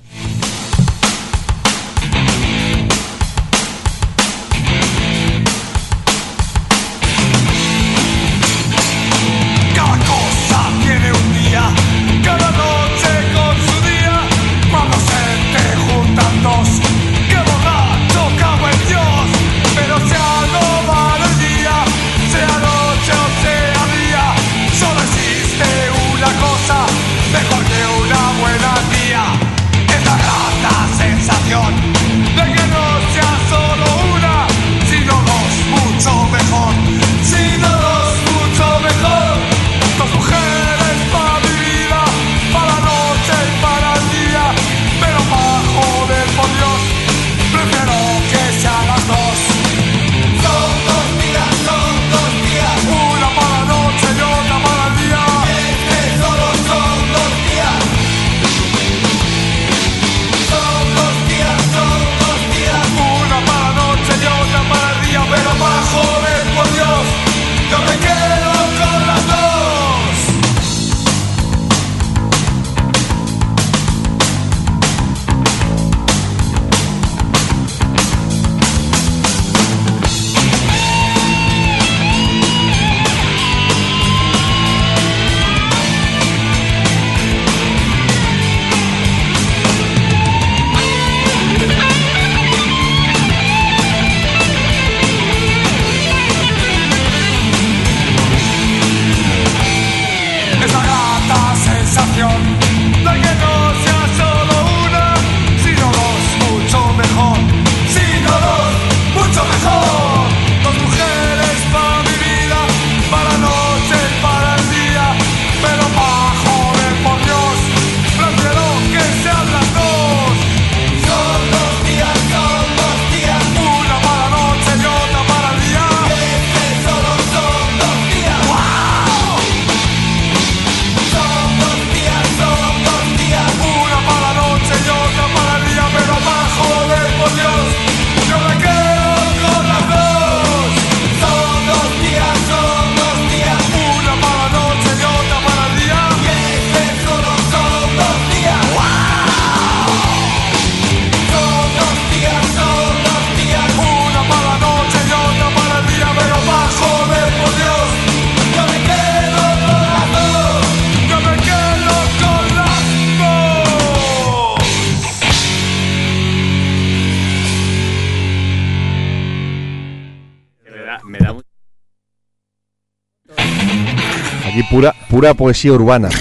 Pura, poesía urbana.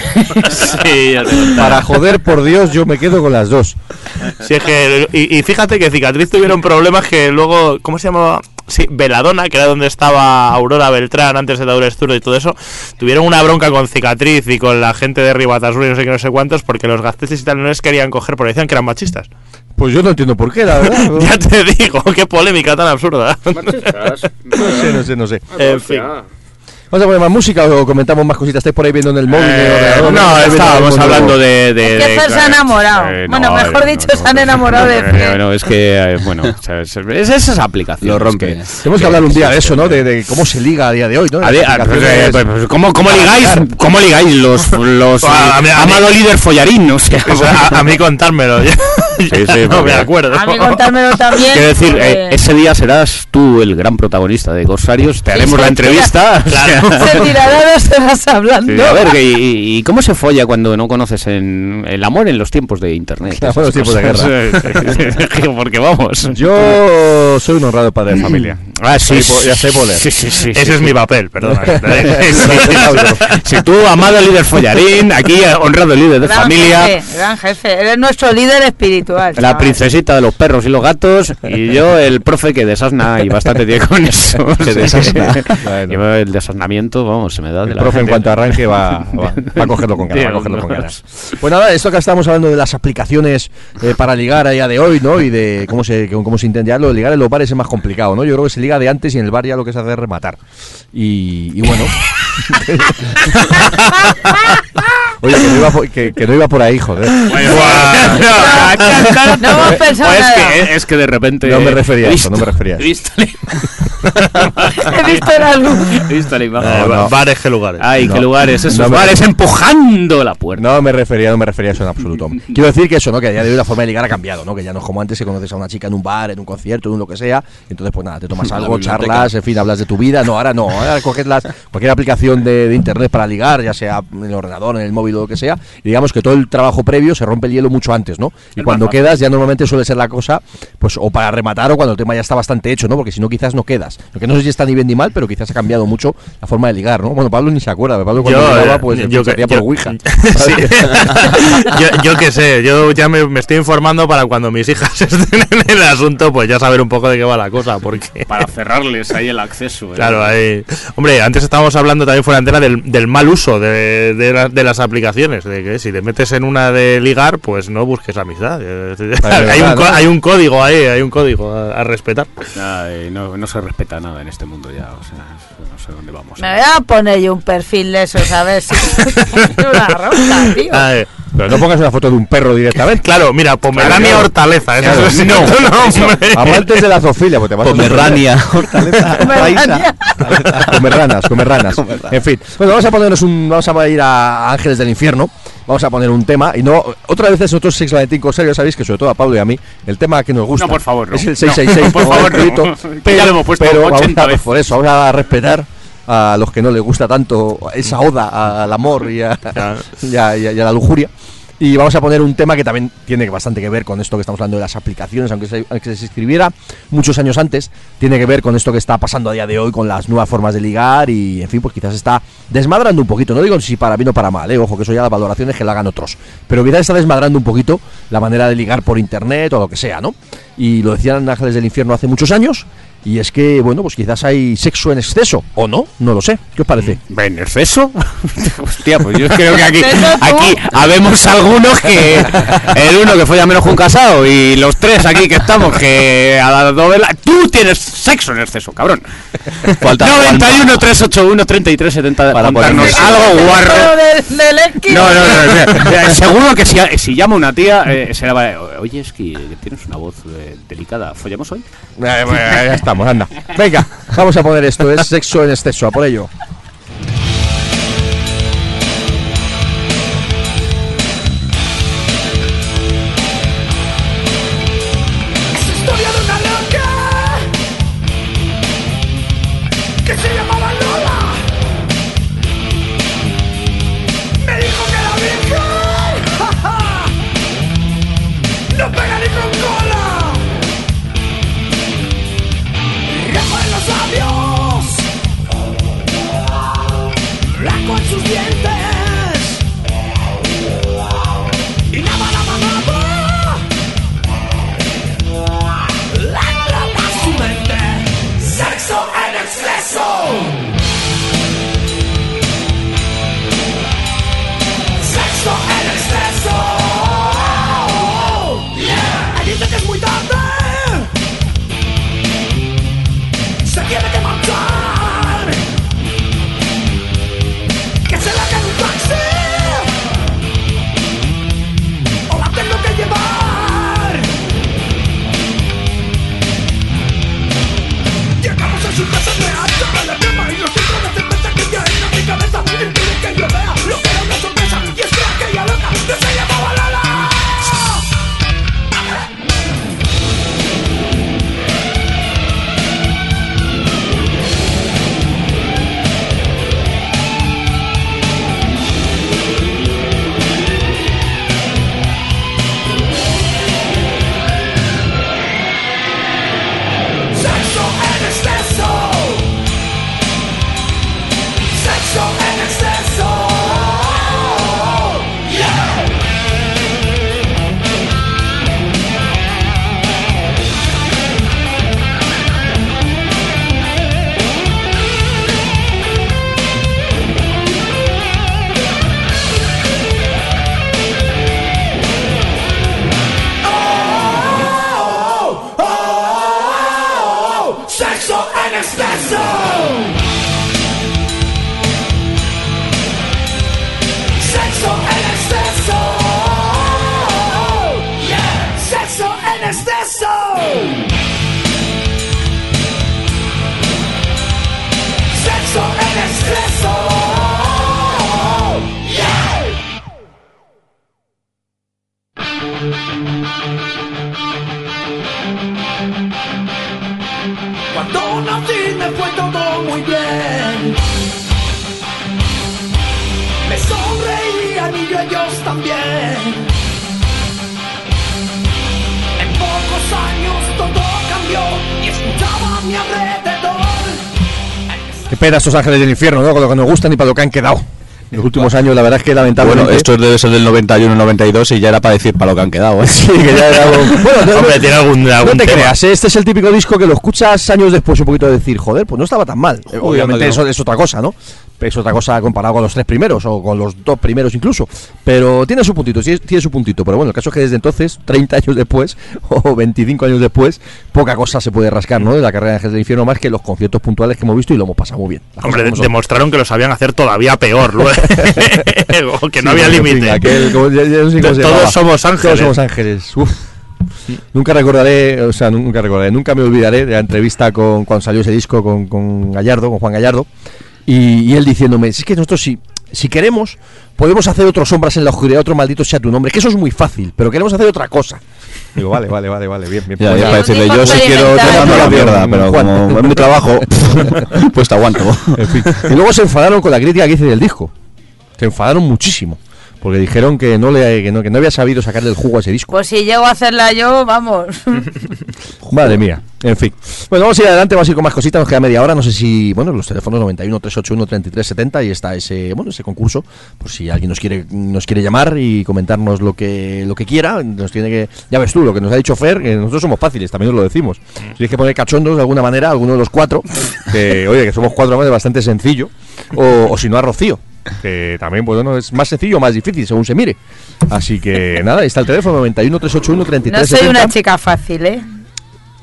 Sí, ya te contaba. Para joder, por Dios, yo me quedo con las dos. Sí, es que, y, y fíjate que Cicatriz tuvieron problemas que luego, ¿cómo se llamaba? Sí, Veladona, que era donde estaba Aurora Beltrán antes de Daures Zurdo y todo eso, tuvieron una bronca con Cicatriz y con la gente de Ribatasur y no sé qué, no sé cuántos, porque los gasteses y tal no les querían coger porque decían que eran machistas. Pues yo no entiendo por qué, la verdad. ya te digo, qué polémica tan absurda. No sé, no sé, no sé. en fin. ¿Vamos a poner más música o comentamos más cositas? ¿Estáis por ahí viendo en el móvil? Eh, no, ¿Estáis viendo estábamos hablando de. de, Es que de- Fer se ha enamorado. Eh, Bueno, no, mejor eh, dicho, no, se han enamorado de Fer. Bueno, es que, bueno, es, es esas aplicaciones. Lo rompe. que- Tenemos que hablar un día de eso, ¿no? De, de cómo se liga a día de hoy, ¿no? A ver, Las pues, eh, pues, ¿cómo, cómo ligáis. ¿Cómo ligáis los, los eh, amado líder follarín? O sea, O sea, a, a mí contármelo. Sí, sí, no me acuerdo. A mí contármelo también. Quiero decir, porque- eh, ese día serás tú el gran protagonista de Corsarios, te haremos la entrevista. o sea, Se tirará dos horas hablando. sí, a ver, que- y, y cómo se folla cuando no conoces en, el amor en los tiempos de internet? Claro, en los tiempos de cosas. Porque vamos. Yo soy un honrado padre de familia. Ah, sí, Soy ya sé poler. Sí, sí, sí. Ese sí, es sí. mi papel, perdona. Si tú, amado líder follarín, aquí eh, honrado líder de Gran familia, jefe, gran jefe. Eres nuestro líder espiritual. la princesita de los perros y los gatos, y yo el profe que desasna y bastante tiene con eso. Que desasna. Bueno. Yo el desasnamiento, vamos, se me da de El la profe en cuanto arranque va, va, va a cogerlo con ganas, va a cogerlo con ganas. Pues nada, esto que estamos hablando de las aplicaciones eh, para ligar a día de hoy, ¿no? Y de cómo se, cómo se intenta ya lo de ligar en los bares es más complicado, ¿no? Yo creo que se liga de antes y en el bar ya lo que se hace es rematar. Y, y bueno. Oye, que no, iba por, que, que no iba por ahí, joder. No hemos pensado O es, nada. que, es que de repente. No me refería a he eso, no me refería a He eso. visto, la- He visto la luz. he visto la imagen. No, no. Bares, qué lugares. Ay, No. qué lugares, esos No me- bares empujando la puerta. No me refería, no me refería a eso en absoluto. Quiero decir que eso, ¿no? Que a día de hoy la forma de ligar ha cambiado, ¿no? Que ya no es como antes, que conoces a una chica en un bar, en un concierto, en un lo que sea. Entonces, pues nada, te tomas algo, charlas, en fin, hablas de tu vida. No, ahora no. Ahora coges las, cualquier aplicación de, de internet para ligar, ya sea en el ordenador, en el móvil o lo que sea. Y digamos que todo el trabajo previo se rompe el hielo mucho antes, ¿no? Y Es cuando quedas, ya normalmente suele ser la cosa, pues, o para rematar o cuando el tema ya está bastante hecho, ¿no? Porque si no, quizás no quedas. Lo que no sé si está ni bien ni mal, pero quizás ha cambiado mucho la forma de ligar, ¿no? Bueno, Pablo ni se acuerda. Pablo cuando Yo, ligaba, eh, pues, yo que- hacía por yo- Ouija. Sí. yo, yo qué sé, yo ya me, me estoy informando para cuando mis hijas estén en el asunto, pues ya saber un poco de qué va la cosa, porque... Para cerrarles ahí el acceso. ¿eh? Claro, ahí... Hombre, antes estábamos hablando también fuera de antena del, del mal uso de, de, la- de las aplicaciones, de que si te metes en una de ligar, pues no busques amistad. Eh, hay, un, ¿no? hay un código ahí, hay un código a, a respetar. Ay, no, no se respeta nada en este mundo ya. O sea, no sé dónde vamos. Me voy a poner yo un perfil de ver si. una roca, tío. Ay, Pero no pongas una foto de un perro directamente. claro, mira, Pomerania Claro. Hortaleza, eso Claro, es no, nombre. Amantes de la zoofilia, pues te vas a Pomerania. Pomerania. Comerranas, comerranas. En fin. Bueno, vamos a ponernos un. Vamos a ir a Ángeles del Infierno. Vamos a poner un tema. Y no. Otra vez nosotros, Sex Valentín Corsario, sabéis que sobre todo a Pablo y a mí, el tema que nos gusta. No, por favor, no. Es el No, 666. por como favor, no. escrito, Que ya lo hemos puesto pero vamos 80 a- veces. Por eso, vamos a respetar a los que no les gusta tanto esa oda al amor y a, y a- y a- y a la lujuria. Y vamos a poner un tema que también tiene bastante que ver con esto que estamos hablando de las aplicaciones, aunque se, aunque escribiera muchos años antes, tiene que ver con esto que está pasando a día de hoy, con las nuevas formas de ligar y, en fin, pues quizás está desmadrando un poquito. No digo si para bien o para mal, ¿eh? ojo, que eso ya las valoraciones que la hagan otros. Pero quizás está desmadrando un poquito la manera de ligar por internet o lo que sea, ¿no? Y lo decían Ángeles del Infierno hace muchos años. Y es que, bueno, pues quizás hay sexo en exceso, o no, no lo sé. ¿Qué os parece? ¿En exceso? Hostia, pues yo creo que aquí, aquí habemos algunos que. El uno que folla menos que un casado y los tres aquí que estamos que a la novela. Tú tienes sexo en exceso, cabrón. Falta 91 381 33 70 Para contarnos ponernos- algo guarro. No, no, no. Seguro que si, si llama una tía, eh, será. Oye, es que tienes una voz eh, delicada. ¿Follamos hoy? Eh, bueno, ya Venga, vamos a poner esto, es sexo en exceso, a por ello. Qué pena estos ángeles del infierno, ¿no? Con lo que nos gustan y para lo que han quedado. En los últimos años, la verdad es que lamentablemente. Bueno, esto debe ser del 91-92 y ya era para decir para lo que han quedado. ¿eh? Sí, que ya era algo- Bueno, no- Hombre, tiene algún, No algún te tema. creas, ¿eh? este es el típico disco que lo escuchas años después un poquito de decir, joder, pues no estaba tan mal. Obviamente anda que eso es otra cosa, ¿no? Es otra cosa comparado con los tres primeros o con los dos primeros incluso. Pero tiene su puntito, tiene su puntito. Pero bueno, el caso es que desde entonces, 30 años después o 25 años después, poca cosa se puede rascar, ¿no? De la carrera de Ángeles del Infierno más que los conciertos puntuales que hemos visto y lo hemos pasado muy bien. Las Hombre, demostraron que lo sabían hacer todavía peor. luego. Que no había límite. Todos somos ángeles. Todos somos ángeles. Uf. Nunca recordaré, o sea, nunca recordaré, nunca me olvidaré de la entrevista con cuando salió ese disco con, con Gallardo, con Juan Gallardo, y, y él diciéndome, es que nosotros si, si queremos, podemos hacer otros sombras en la oscuridad, otro maldito sea tu nombre, que eso es muy fácil, pero queremos hacer otra cosa. Digo, vale, vale, vale, vale, bien, bien. Ya, Pues ya ya. para decirle, yo si quiero tratando la mierda, pero Juan. como es mi trabajo, pues te aguanto. En fin. Y luego se enfadaron con la crítica que hice del disco. Se enfadaron muchísimo. Porque dijeron que no, le, que no, que no había sabido sacarle el jugo a ese disco. Pues si llego a hacerla yo, vamos. Madre mía, en fin. Bueno, vamos a ir adelante, vamos a ir con más cositas, nos queda media hora, no sé si, bueno, los teléfonos 91 381 3370 y está ese, bueno, ese concurso, por si alguien nos quiere nos quiere llamar y comentarnos lo que lo que quiera, nos tiene que, ya ves tú, lo que nos ha dicho Fer, que nosotros somos fáciles, también os lo decimos. Si tienes que poner cachondos de alguna manera, alguno de los cuatro, que oye, que somos cuatro, es bastante sencillo, o, o si no a Rocío. Que también, pues, bueno, es más sencillo o más difícil, según se mire. Así que nada, está el teléfono 91 381 No 3370. soy una chica fácil, ¿eh?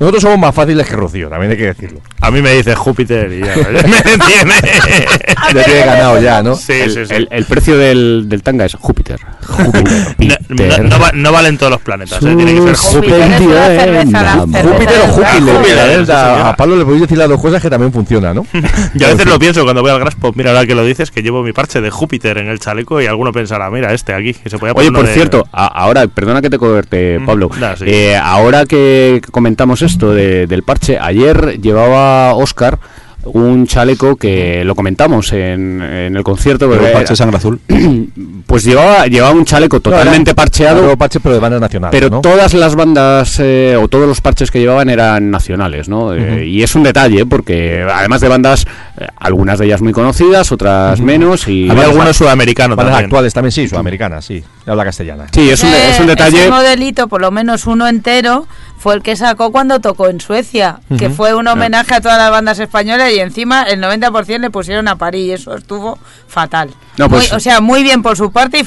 Nosotros somos más fáciles que Rocío, también hay que decirlo. A mí me dice Júpiter y ya me entiende. Ya tiene ganado ya, ¿no? Sí, El, sí, sí. el- el precio del, del tanga es Júpiter. No, no- no va- no valen todos los planetas, ¿eh? tiene que ser Júpiter Júpiter. Júpiter Júpiter o Júpiter. Júpiter, ¿eh? a Pablo le podéis decir las dos cosas que también funciona, ¿no? Yo a veces lo pienso cuando voy al Graspo. Mira, ahora que lo dices, que llevo mi parche de Júpiter en el chaleco y alguno pensará, mira, este aquí, que se poner Oye, por de- cierto, a- ahora, perdona que te corte, Mm, Pablo. da, sí. Eh, ahora que comentamos esto de- del parche, ayer llevaba Oscar un chaleco que lo comentamos en, en el concierto. Pero el parche era- sangre azul. pues llevaba, llevaba un chaleco totalmente era- parcheado. Algo parche, pero de bandas nacionales. Pero ¿no? todas las bandas eh, o todos los parches que llevaban eran nacionales, ¿no? Eh, y es un detalle porque además de bandas, eh, algunas de ellas muy conocidas, otras menos y Había algunos sudamericanos bandas también. actuales también, sí, sudamericanas, sí. Habla castellana. Sí, es un, es un detalle. Ese modelito, por lo menos uno entero, fue el que sacó cuando tocó en Suecia, que fue un homenaje a todas las bandas españolas y encima el 90% le pusieron a París y eso estuvo fatal. No, pues- Muy- o sea, muy bien por su parte y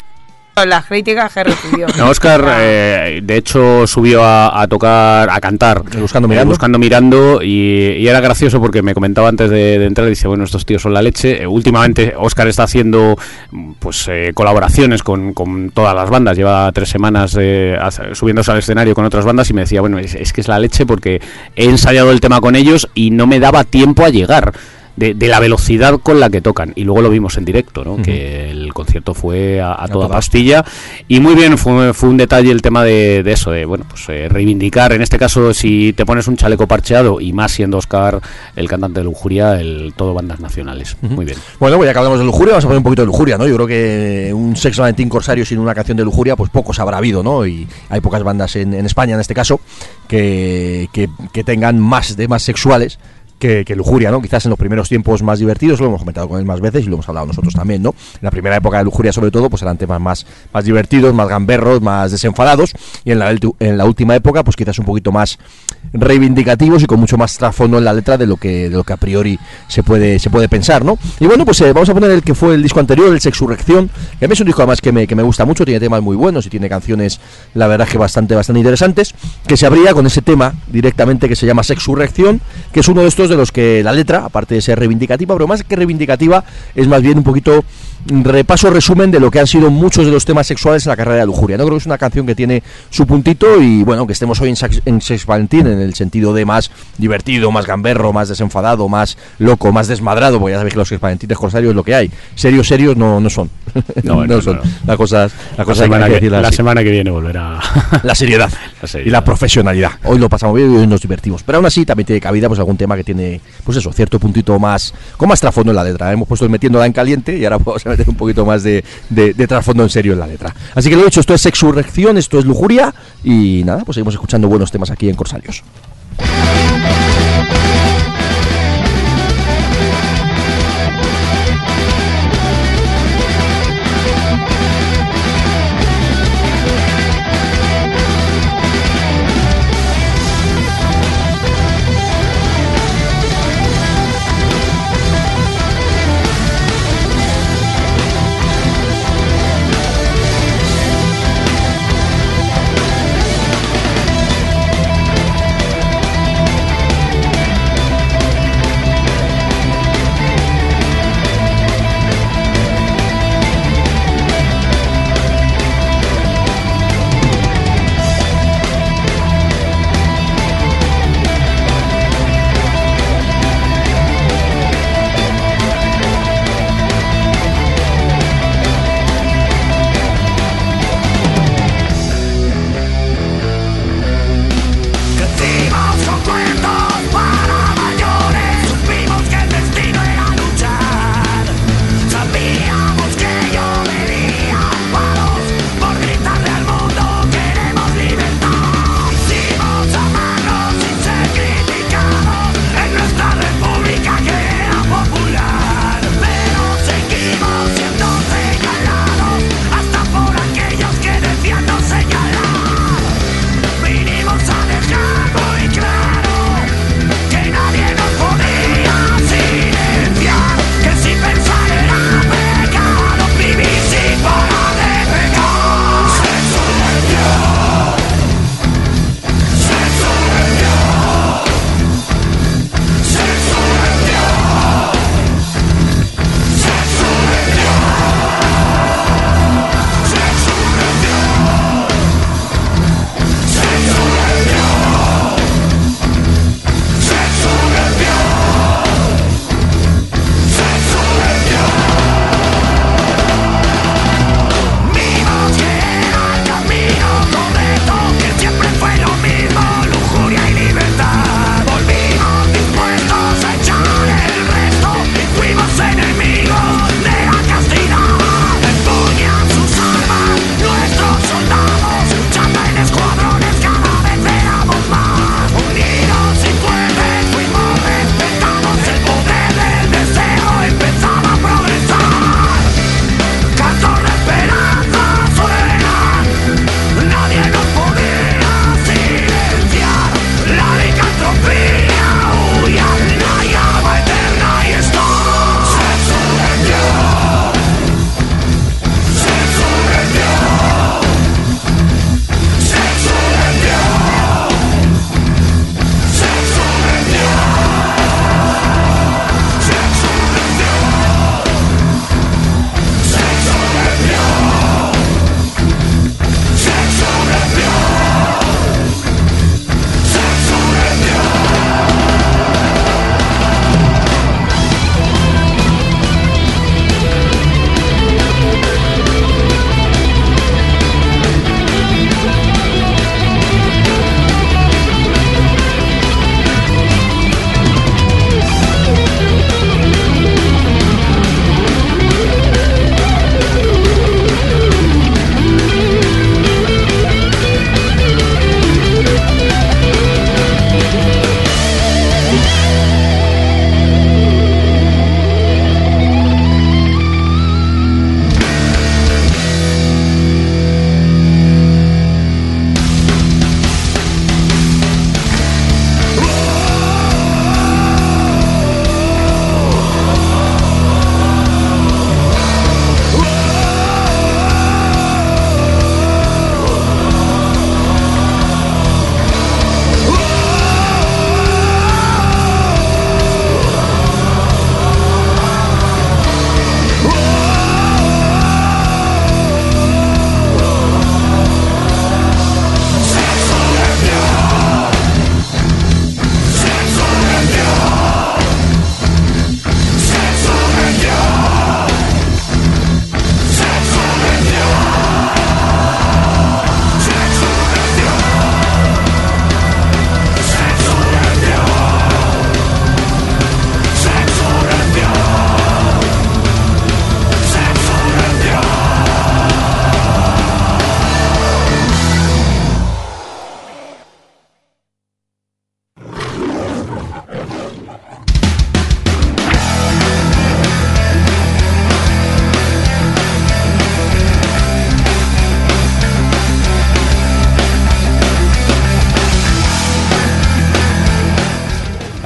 las críticas que recibió. No, Oscar, eh, de hecho, subió a, a tocar, a cantar. Buscando eh, Mirando. buscando mirando y, y era gracioso porque me comentaba antes de, de entrar, dice, bueno, estos tíos son la leche. Eh, últimamente Oscar está haciendo pues eh, colaboraciones con, con todas las bandas. Lleva tres semanas eh, subiéndose al escenario con otras bandas y me decía, bueno, es, es que es la leche porque he ensayado el tema con ellos y no me daba tiempo a llegar. De, de la velocidad con la que tocan. Y luego lo vimos en directo, ¿no? que el concierto fue a, a toda pastilla. Y muy bien fue, fue un detalle el tema de, de eso de bueno pues eh, reivindicar. En este caso si te pones un chaleco parcheado y más siendo Oscar el cantante de Lujuria el todo bandas nacionales. Muy bien. Bueno, pues ya que hablamos de lujuria, vamos a poner un poquito de lujuria, ¿no? Yo creo que un Sex Valentín Corsario sin una canción de lujuria, pues pocos habrá habido, ¿no? Y hay pocas bandas en, en España, en este caso, que, que, que tengan más temas sexuales que, lujuria, ¿no? Quizás en los primeros tiempos más divertidos, lo hemos comentado con él más veces y lo hemos hablado nosotros también, ¿no? En la primera época de lujuria, sobre todo, pues eran temas más, más divertidos, más gamberros, más desenfadados, y en la, en la última época, pues quizás un poquito más reivindicativos y con mucho más trasfondo en la letra de lo que, de lo que a priori se puede, se puede pensar, ¿no? Y bueno, pues eh, vamos a poner el que fue el disco anterior, el Sexurrección, que a mí es un disco además que me, que me gusta mucho, tiene temas muy buenos y tiene canciones, la verdad que bastante, bastante interesantes, que se abría con ese tema directamente que se llama Sexurrección, que es uno de estos de los que la letra, aparte de ser reivindicativa, pero más que reivindicativa, es más bien un poquito repaso, resumen de lo que han sido muchos de los temas sexuales en la carrera de Lujuria. No creo que es una canción que tiene su puntito y bueno, que estemos hoy en, Sax- en Sex Valentín en el sentido de más divertido, más gamberro, más desenfadado, más loco, más desmadrado, porque ya sabéis que los Sex Valentines corsarios es lo que hay. Serios, serios no, no son. No, no, son. no. La cosa, la la, cosa semana que que, la semana que viene volverá La seriedad, La seriedad. y la profesionalidad. Hoy lo pasamos bien y hoy nos divertimos. Pero aún así también tiene cabida pues algún tema que tiene, pues eso, cierto puntito más, con más trasfondo en la letra. Hemos puesto el metiéndola en caliente y ahora vamos a meter un poquito más de, trasfondo en serio en la letra. Así que lo dicho, esto es sexurrección, esto es lujuria y nada, pues seguimos escuchando buenos temas aquí en Corsarios.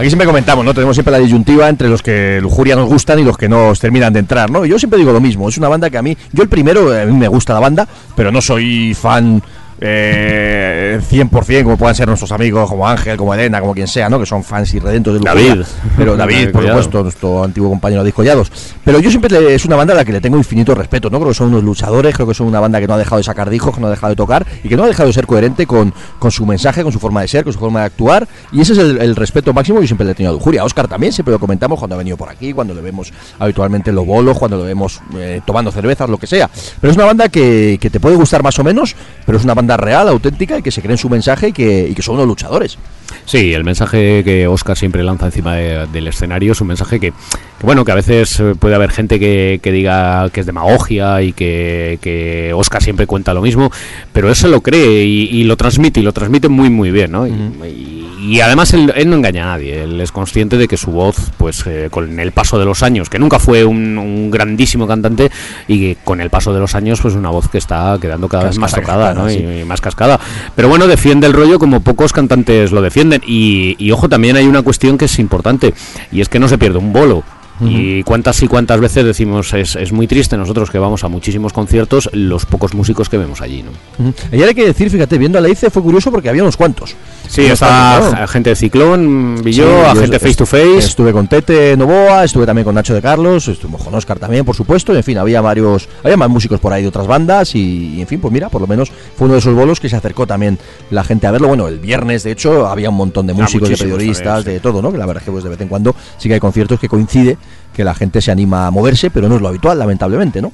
Aquí siempre comentamos, ¿no? Tenemos siempre la disyuntiva entre los que lujuria nos gustan y los que nos terminan de entrar, ¿no? Yo siempre digo lo mismo, es una banda que a mí, yo el primero, a mí me gusta la banda, pero no soy fan eh, 100% como puedan ser nuestros amigos como Ángel, como Elena, como quien sea, ¿no? Que son fans y redentos de. David. Pero David, por supuesto, nuestro antiguo compañero de Discollados. Pero yo siempre le- es una banda a la que le tengo infinito respeto, ¿no? Creo que son unos luchadores, creo que son una banda que no ha dejado de sacar discos, que no ha dejado de tocar y que no ha dejado de ser coherente con, con su mensaje, con su forma de ser, con su forma de actuar. Y ese es el, el respeto máximo que yo siempre le he tenido a Lujuria. A Oscar también, siempre lo comentamos cuando ha venido por aquí, cuando le vemos habitualmente en los bolos, cuando lo vemos eh, tomando cervezas, lo que sea. Pero es una banda que, que te puede gustar más o menos, pero es una banda real, auténtica y que se cree en su mensaje y que, y que son unos luchadores. Sí, el mensaje que Oscar siempre lanza encima de- del escenario es un mensaje que, que, bueno, que a veces eh, puede haber gente que, que diga que es demagogia y que, que Oscar siempre cuenta lo mismo, pero él se lo cree y, y lo transmite y lo transmite muy muy bien, ¿no? Y- y, y además él, él no engaña a nadie, él es consciente de que su voz, pues eh, con el paso de los años, que nunca fue un, un grandísimo cantante y que con el paso de los años, pues una voz que está quedando cada vez más tocada, ¿no? sí. Y- más cascada. Pero bueno, defiende el rollo como pocos cantantes lo defienden. Y, y ojo, también hay una cuestión que es importante, y es que no se pierde un bolo. Y cuántas y cuántas veces decimos, es, es muy triste nosotros que vamos a muchísimos conciertos, los pocos músicos que vemos allí, ¿no? Ujú. Ayer hay que decir, fíjate, viendo a la ICE fue curioso porque había unos cuantos. Sí, está gente de Ciclón, vi Sí, a gente face to face. Estuve con Tete Novoa, estuve también con Nacho de Carlos, estuve con Oscar también, por supuesto. En fin, había varios, había más músicos por ahí de otras bandas y, y, en fin, pues mira, por lo menos fue uno de esos bolos que se acercó también la gente a verlo. Bueno, el viernes, de hecho, había un montón de Ah, músicos, de muchísimos periodistas, de todo, ¿no? Que la verdad es que pues de vez en cuando sí que hay conciertos que coincide que la gente se anima a moverse, pero no es lo habitual, lamentablemente, ¿no?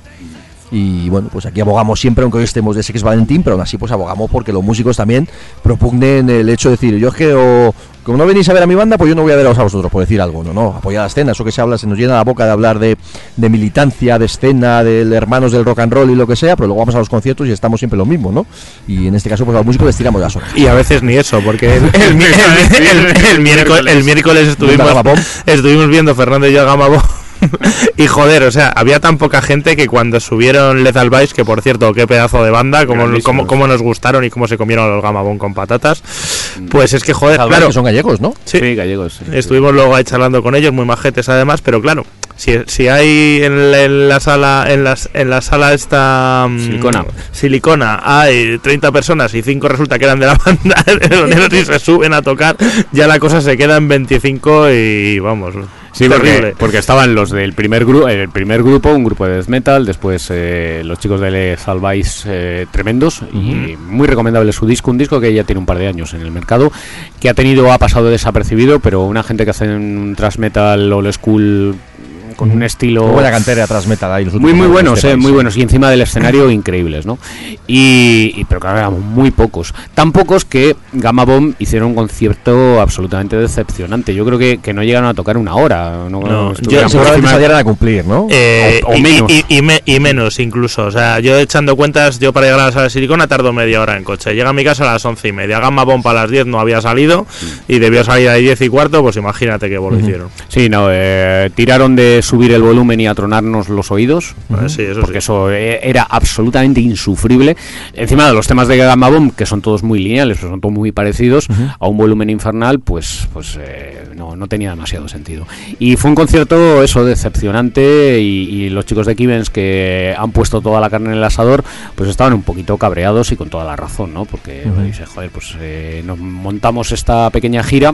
Y bueno, pues aquí abogamos siempre, aunque hoy estemos de Sex Valentín, pero aún así pues abogamos porque los músicos también propugnen el hecho de decir, yo es que o, como no venís a ver a mi banda, pues yo no voy a veros a vosotros, por decir algo, no, no, apoyar la escena, eso que se habla, se nos llena la boca de hablar de, de militancia, de escena, de hermanos del rock and roll y lo que sea, pero luego vamos a los conciertos y estamos siempre lo mismo, ¿no? Y en este caso pues a los músicos les tiramos las orejas. Y a veces ni eso, porque el, el el- miércoles, estuvimos, estuvimos viendo Fernando y yo a Gama Bomb. Y joder, o sea, había tan poca gente que cuando subieron Lethal Vice, que por cierto, qué pedazo de banda, cómo, cómo, cómo nos gustaron y cómo se comieron los Gama Bomb con patatas, pues es que joder, claro, que son gallegos, ¿no? sí, Sí, gallegos. sí. Estuvimos luego ahí charlando con ellos, muy majetes además, pero claro, si, si hay en la, en la sala en las, en la sala esta mm, Silicona. silicona hay 30 personas y 5 resulta que eran de la banda y se suben a tocar, ya la cosa se queda en 25 y vamos, Sí, porque, porque estaban los del primer grupo, el primer grupo, un grupo de death metal, después eh, los chicos de Salváis eh, tremendos y muy recomendable su disco, un disco que ya tiene un par de años en el mercado, que ha tenido, ha pasado desapercibido, pero una gente que hace un thrash metal old school con un estilo Muy buena cantera atrás metal ahí los muy últimos muy buenos, este eh, muy buenos y encima del escenario increíbles, ¿no? Y, y- pero claro, éramos muy pocos, tan pocos que Gamma Bomb hicieron un concierto absolutamente decepcionante. Yo creo que, que no llegaron a tocar una hora, no, No, por Seguramente salieran a cumplir, ¿no? Eh, O- o y, menos. y- y me- y menos incluso. O sea, yo echando cuentas, yo para llegar a la sala de Silicona tardo media hora en coche. Llega a mi casa a las once y media. Gamma Bomba a las 10 no había salido y debió salir a 10 y cuarto, pues imagínate qué hicieron. Sí, no, eh, tiraron de subir el volumen y atronarnos los oídos. Sí, eso porque sí. eso eh, era absolutamente insufrible. Encima de los temas de Gamma Bomb, que son todos muy lineales, son todos muy parecidos, a un volumen infernal, pues, pues eh, no, no tenía demasiado sentido. Y fue un concierto, eso, decepcionante. Y, y los chicos de Kivens que han puesto toda la carne en el asador, pues estaban un poquito cabreados y con toda la razón, ¿no? Porque dice, joder, pues eh, nos montamos esta pequeña gira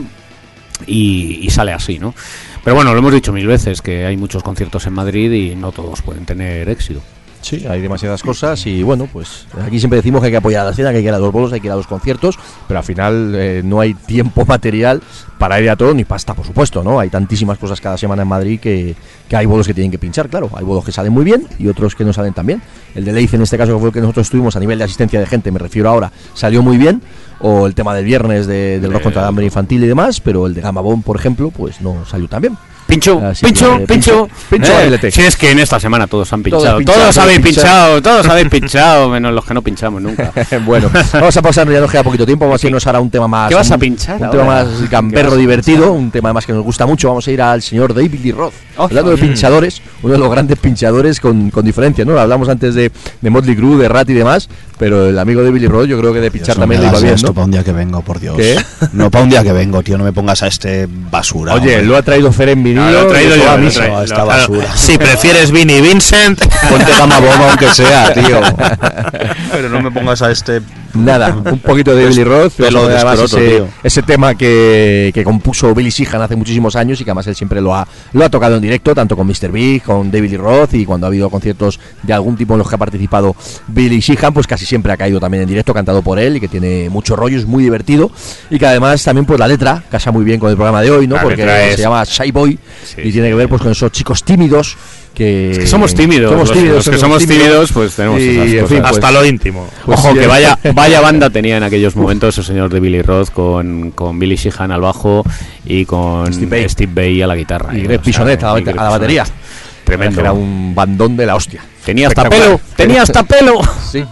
y, y sale así, ¿no? Pero bueno, lo hemos dicho mil veces, que hay muchos conciertos en Madrid y no todos pueden tener éxito. Sí, hay demasiadas cosas y bueno, pues aquí siempre decimos que hay que apoyar a la escena, que hay que ir a los bolos, hay que ir a los conciertos, pero al final eh, no hay tiempo material para ir a todo ni pasta, por supuesto, ¿no? Hay tantísimas cosas cada semana en Madrid que, que hay bolos que tienen que pinchar, claro. Hay bolos que salen muy bien y otros que no salen tan bien. El de Leice, en este caso, que fue el que nosotros tuvimos a nivel de asistencia de gente, me refiero ahora, salió muy bien. O el tema del viernes de- del rock contra el hambre infantil y demás, pero el de Gamma Bomb, por ejemplo, pues no salió tan bien. Pincho, Así pincho, que, pincho. pincho, Eh. Si es que en esta semana todos han Todos pinchado. Todos, habéis pinchado, todos habéis pinchado, menos los que no pinchamos nunca. bueno, vamos a pasar, ya nos queda poquito tiempo, vamos a irnos ahora a un tema más. ¿Qué vas a pinchar Un ahora? tema más ¿Qué vas gamberro divertido, un tema más que nos gusta mucho. Vamos a ir al señor David Lee Roth. Hablando de pinchadores, uno de los grandes pinchadores con, con diferencia, ¿no? Hablamos antes de, de Motley Crue, de Rat y demás, pero el amigo David Lee Roth yo creo que de pinchar Dios, no también me le iba bien, esto ¿no? para un día que vengo, por Dios. ¿Qué? No para un día que vengo, tío. No me pongas a este basura. Oye, hombre. lo ha traído Fer en vinilo. Ah, lo he traído yo, a esta lo- claro, basura. Si prefieres Vinnie Vincent, Ponte gama bomba aunque sea, tío. Pero no me pongas a este. Nada, un poquito de Billy Roth, de escroto, ese, tío. ese tema que, que compuso Billy Sheehan hace muchísimos años y que además él siempre lo ha, lo ha tocado en directo, tanto con Mr. Big, con David Lee Roth y cuando ha habido conciertos de algún tipo en los que ha participado Billy Sheehan, pues casi siempre ha caído también en directo, cantado por él y que tiene mucho rollo, es muy divertido y que además también pues la letra casa muy bien con el programa de hoy, ¿no? La Porque se llama Shy Boy Sí, y tiene que ver pues con esos chicos tímidos que, que somos tímidos, somos los- tímidos, los que somos tímidos, pues tenemos esas en cosas. fin, pues- hasta lo íntimo. pues Ojo, sí, que vaya, vaya banda tenía en aquellos momentos el señor de Billy Roth con, con Billy Sheehan al bajo y con Steve. Bay, a la guitarra. y ¿eh? Greg Pisonet a y a la batería. Tremendo. Era un bandón de la hostia. Tenía hasta pelo, tenía hasta pelo. Sí.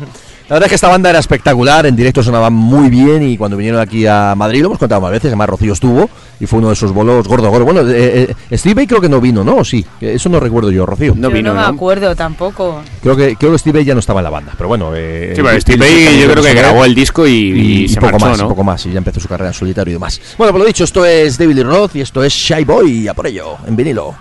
La verdad es que esta banda era espectacular, en directo sonaba muy bien y cuando vinieron aquí a Madrid, lo hemos contado más veces, además Rocío estuvo y fue uno de esos bolos gordo, gordo. Bueno, eh, eh, Steve Vai creo que no vino, ¿no? ¿O sí? Eso no recuerdo yo, Rocío. No Yo vino, no me ¿no? acuerdo tampoco. Creo que creo que Steve Vai ya no estaba en la banda, pero bueno. Eh, Sí, pero Steve Sheehan yo creo que grabó el disco y, y, y y se poco marchó, más, y ¿no? poco más, y ya empezó su carrera en solitario y demás. Bueno, por lo dicho, esto es David Lee Roth y esto es Shy Boy, a por ello, en vinilo.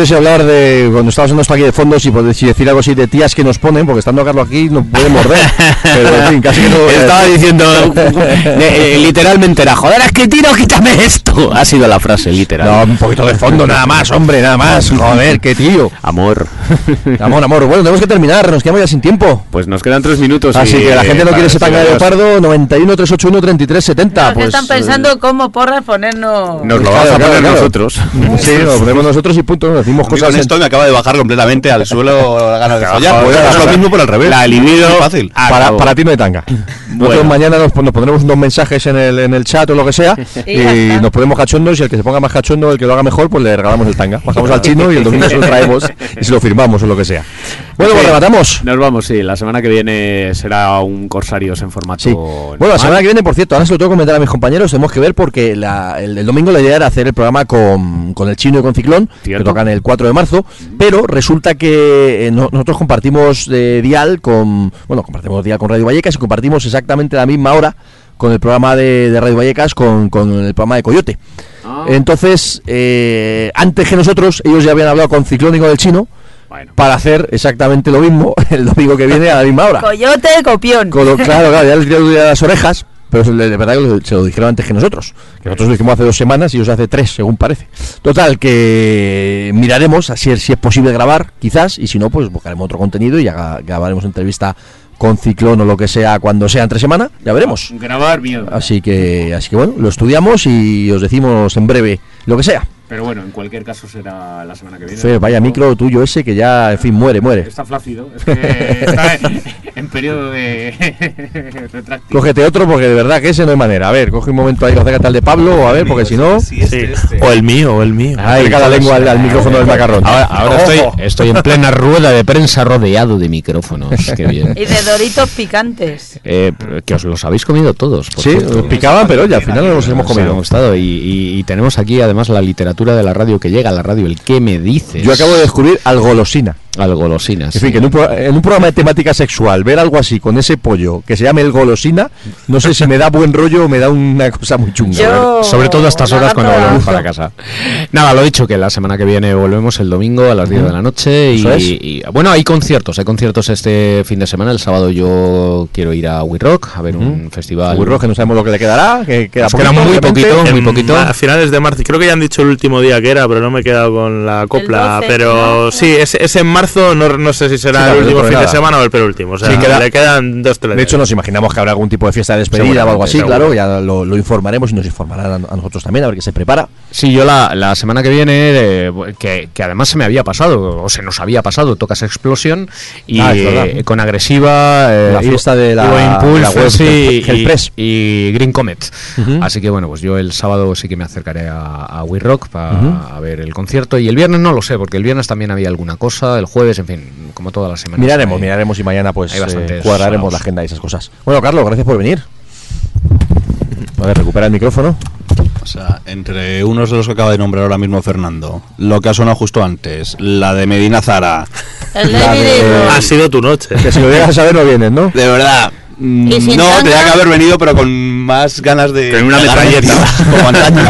Sé si hablar de cuando estabas haciendo esto aquí de fondos y si decir algo así de tías que nos ponen, porque estando Carlos aquí no puede morder. Pero en fin, casi que no. Estaba diciendo eh, eh, literalmente era joder, es que tiro, quítame esto. Ha sido la frase literal. No, un poquito de fondo, nada más, hombre, nada más. Joder, qué tío. Amor. Amor, amor. Bueno, tenemos que terminar, nos quedamos ya sin tiempo. Pues nos quedan tres minutos. Así y, que la eh, gente no quiere ese decir tanga de leopardo 91 381 33 70. Los que Pues, están pensando cómo porras ponernos. Nos lo Claro, vamos a claro, poner claro. nosotros. eh, Sí, lo ponemos nosotros y punto. Decimos cosas. con en- esto me acaba de bajar completamente al suelo la ganas de follar. Pues lo la- mismo, pero al revés. la libido- fácil. Para, para ti no hay tanga. Nosotros mañana nos, nos pondremos unos mensajes en el, en el chat o lo que sea Y nos ponemos cachondos y el que se ponga más cachondo, el que lo haga mejor, pues le regalamos el tanga. Bajamos al chino y el domingo se lo traemos y se lo firmamos o lo que sea. Bueno, pues Sí. rematamos. Nos vamos, sí. La semana que viene será un Corsarios en formato. Sí. Bueno, la semana que viene, por cierto, ahora se lo tengo que comentar a mis compañeros, tenemos que ver porque la- el, el domingo la idea era hacer el programa con, con el chino y con Ciclón, Cierto. que tocan el 4 de marzo, pero resulta que eh, no- nosotros compartimos eh, dial con, bueno, compartimos dial con Radio Vallecas y compartimos exactamente la misma hora con el programa de, de Radio Vallecas con, con el programa de Coyote. Ah. Entonces, eh, antes que nosotros, ellos ya habían hablado con Ciclón y con el chino Bueno. para hacer exactamente lo mismo el domingo que viene a la misma hora. Coyote, copión. Con lo- claro, claro, ya les tirado las orejas, pero de verdad que se lo dijeron antes que nosotros. Que nosotros lo dijimos hace dos semanas y ellos hace tres, según parece. Total, que miraremos si es, si es posible grabar, quizás, y si no, pues buscaremos otro contenido y haga- grabaremos entrevista con Ciclón o lo que sea cuando sea entre semana, ya veremos. Grabar miedo. Así que, así que bueno, lo estudiamos y os decimos en breve lo que sea. Pero bueno, en cualquier caso será la semana que viene. Vaya micro tuyo ese que ya, en fin, muere, muere. Está flácido. Es que está en, en periodo de retráctil. Cógete otro porque de verdad que ese no hay manera. A ver, coge un momento ahí, acércate al de Pablo, a ver, porque si no... Sí. O el mío, o el mío. Acerca la lengua al, al micrófono del macarrón. Ahora, ahora estoy, estoy en plena rueda de prensa rodeado de micrófonos. Qué bien. Y de doritos picantes. Eh, que os los habéis comido todos. por Sí, cierto. nos picaban, pero oye, al final no los hemos Nos comido. gustado. Y, y- y tenemos aquí además la literatura de la radio que llega a la radio. El qué me dices. Yo acabo de descubrir al golosina. Al golosinas. En fin, que en un, pro- en un programa de temática sexual, ver algo así con ese pollo que se llame el golosina, no sé si me da buen rollo o me da una cosa muy chunga. Yo. Sobre todo a estas horas cuando volvemos para casa. Nada, lo dicho, que la semana que viene volvemos el domingo a las 10 de la noche. Y, es. y- bueno, hay conciertos, hay conciertos este fin de semana. El sábado yo quiero ir a We Rock a ver un festival. Muy rojo, que no sabemos lo que le quedará, que queda, Nos queda poquito, muy poquito. muy poquito. A finales de marzo, creo que ya han dicho el último día que era, pero no me he quedado con la copla. 12, pero ¿no? sí, es, es en marzo, no, no sé si será Sí, el último fin nada. de semana o el penúltimo. O sea, Sí, queda- le quedan dos, tres. De hecho, nos imaginamos que habrá algún tipo de fiesta de despedida o algo así, claro, ya lo, lo informaremos y nos informarán a, a nosotros también, a ver qué se prepara. Sí, yo la, la semana que viene, eh, que, que además se me había pasado, o se nos había pasado, tocas Explosión y Ah, eh, con Agresiva, eh, La fiesta de la- Impulse, de la web sí, Hell- y, Green Comet. Así que bueno, pues yo el sábado sí que me acercaré a, a We Rock para ver el concierto y el viernes no lo sé, porque el viernes también había alguna cosa, el jueves, en fin, como todas las semanas. Miraremos, hay- miraremos y mañana pues eh, cuadraremos la agenda y esas cosas. Bueno, Carlos, gracias por venir. A ver, recupera el micrófono. O sea, entre unos de los que acaba de nombrar ahora mismo Fernando, lo que ha sonado justo antes, la de Medina Zara, El La de-. Ha sido tu noche. Que si lo llegas a saber no vienes, ¿no? de verdad. Mm, ¿Y sin No, tanga? tenía que haber venido, pero con más ganas de. Con una metralleta. Como antaño.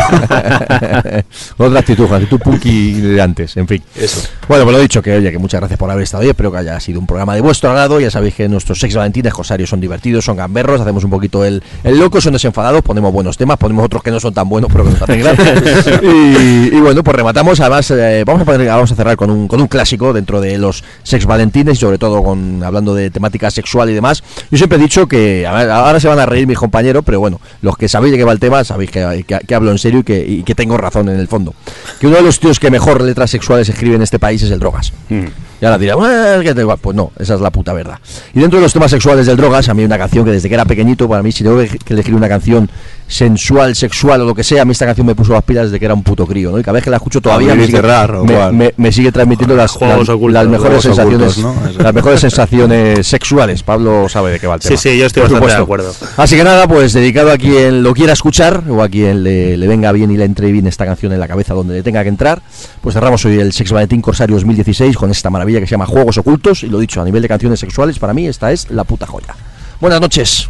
Otra actitud, con actitud punky de antes, en fin. Eso. Bueno, pues lo dicho, que oye, que muchas gracias por haber estado hoy. Espero que haya sido un programa de vuestro agrado. Ya sabéis que nuestros sex valentines cosarios son divertidos, son gamberros, hacemos un poquito el, el loco, son desenfadados, ponemos buenos temas, ponemos otros que no son tan buenos, pero que nos hacen gracia. y, y bueno, pues rematamos. Además, eh, vamos, a poner- vamos a cerrar con un, con un clásico dentro de los sex valentines y sobre todo con hablando de temática sexual y demás. Yo siempre he dicho que, ahora se van a reír mis compañeros, pero bueno, los que sabéis de qué va el tema, sabéis que, que- hablo en serio y que, y que tengo razón en el fondo. Que uno de los tíos que mejor letras sexuales escribe en este país es el Drogas. Y ahora dirá, "Bueno, que te igual". Pues no, esa es la puta verdad. Y dentro de los temas sexuales del Drogas, a mí una canción que desde que era pequeñito, para mí, si tengo que elegir una canción sensual, sexual o lo que sea, a mí esta canción me puso las pilas desde que era un puto crío, ¿no? Y cada vez que la escucho todavía me sigue, cerrar, ¿o me- me- me sigue transmitiendo las, las- ocultos, las mejores sensaciones, ocultos, ¿no? Las mejores sensaciones sexuales. Pablo sabe de qué va el Sí, tema. sí, yo estoy bastante de acuerdo. Así que nada, pues dedicado a quien lo quiera escuchar o a quien le, le venga bien y le entre bien esta canción en la cabeza donde le tenga que entrar, pues cerramos hoy el Sex Valentín Corsario 2016 con esta que se llama Juegos Ocultos y lo dicho, a nivel de canciones sexuales, para mí esta es la puta joya. Buenas noches.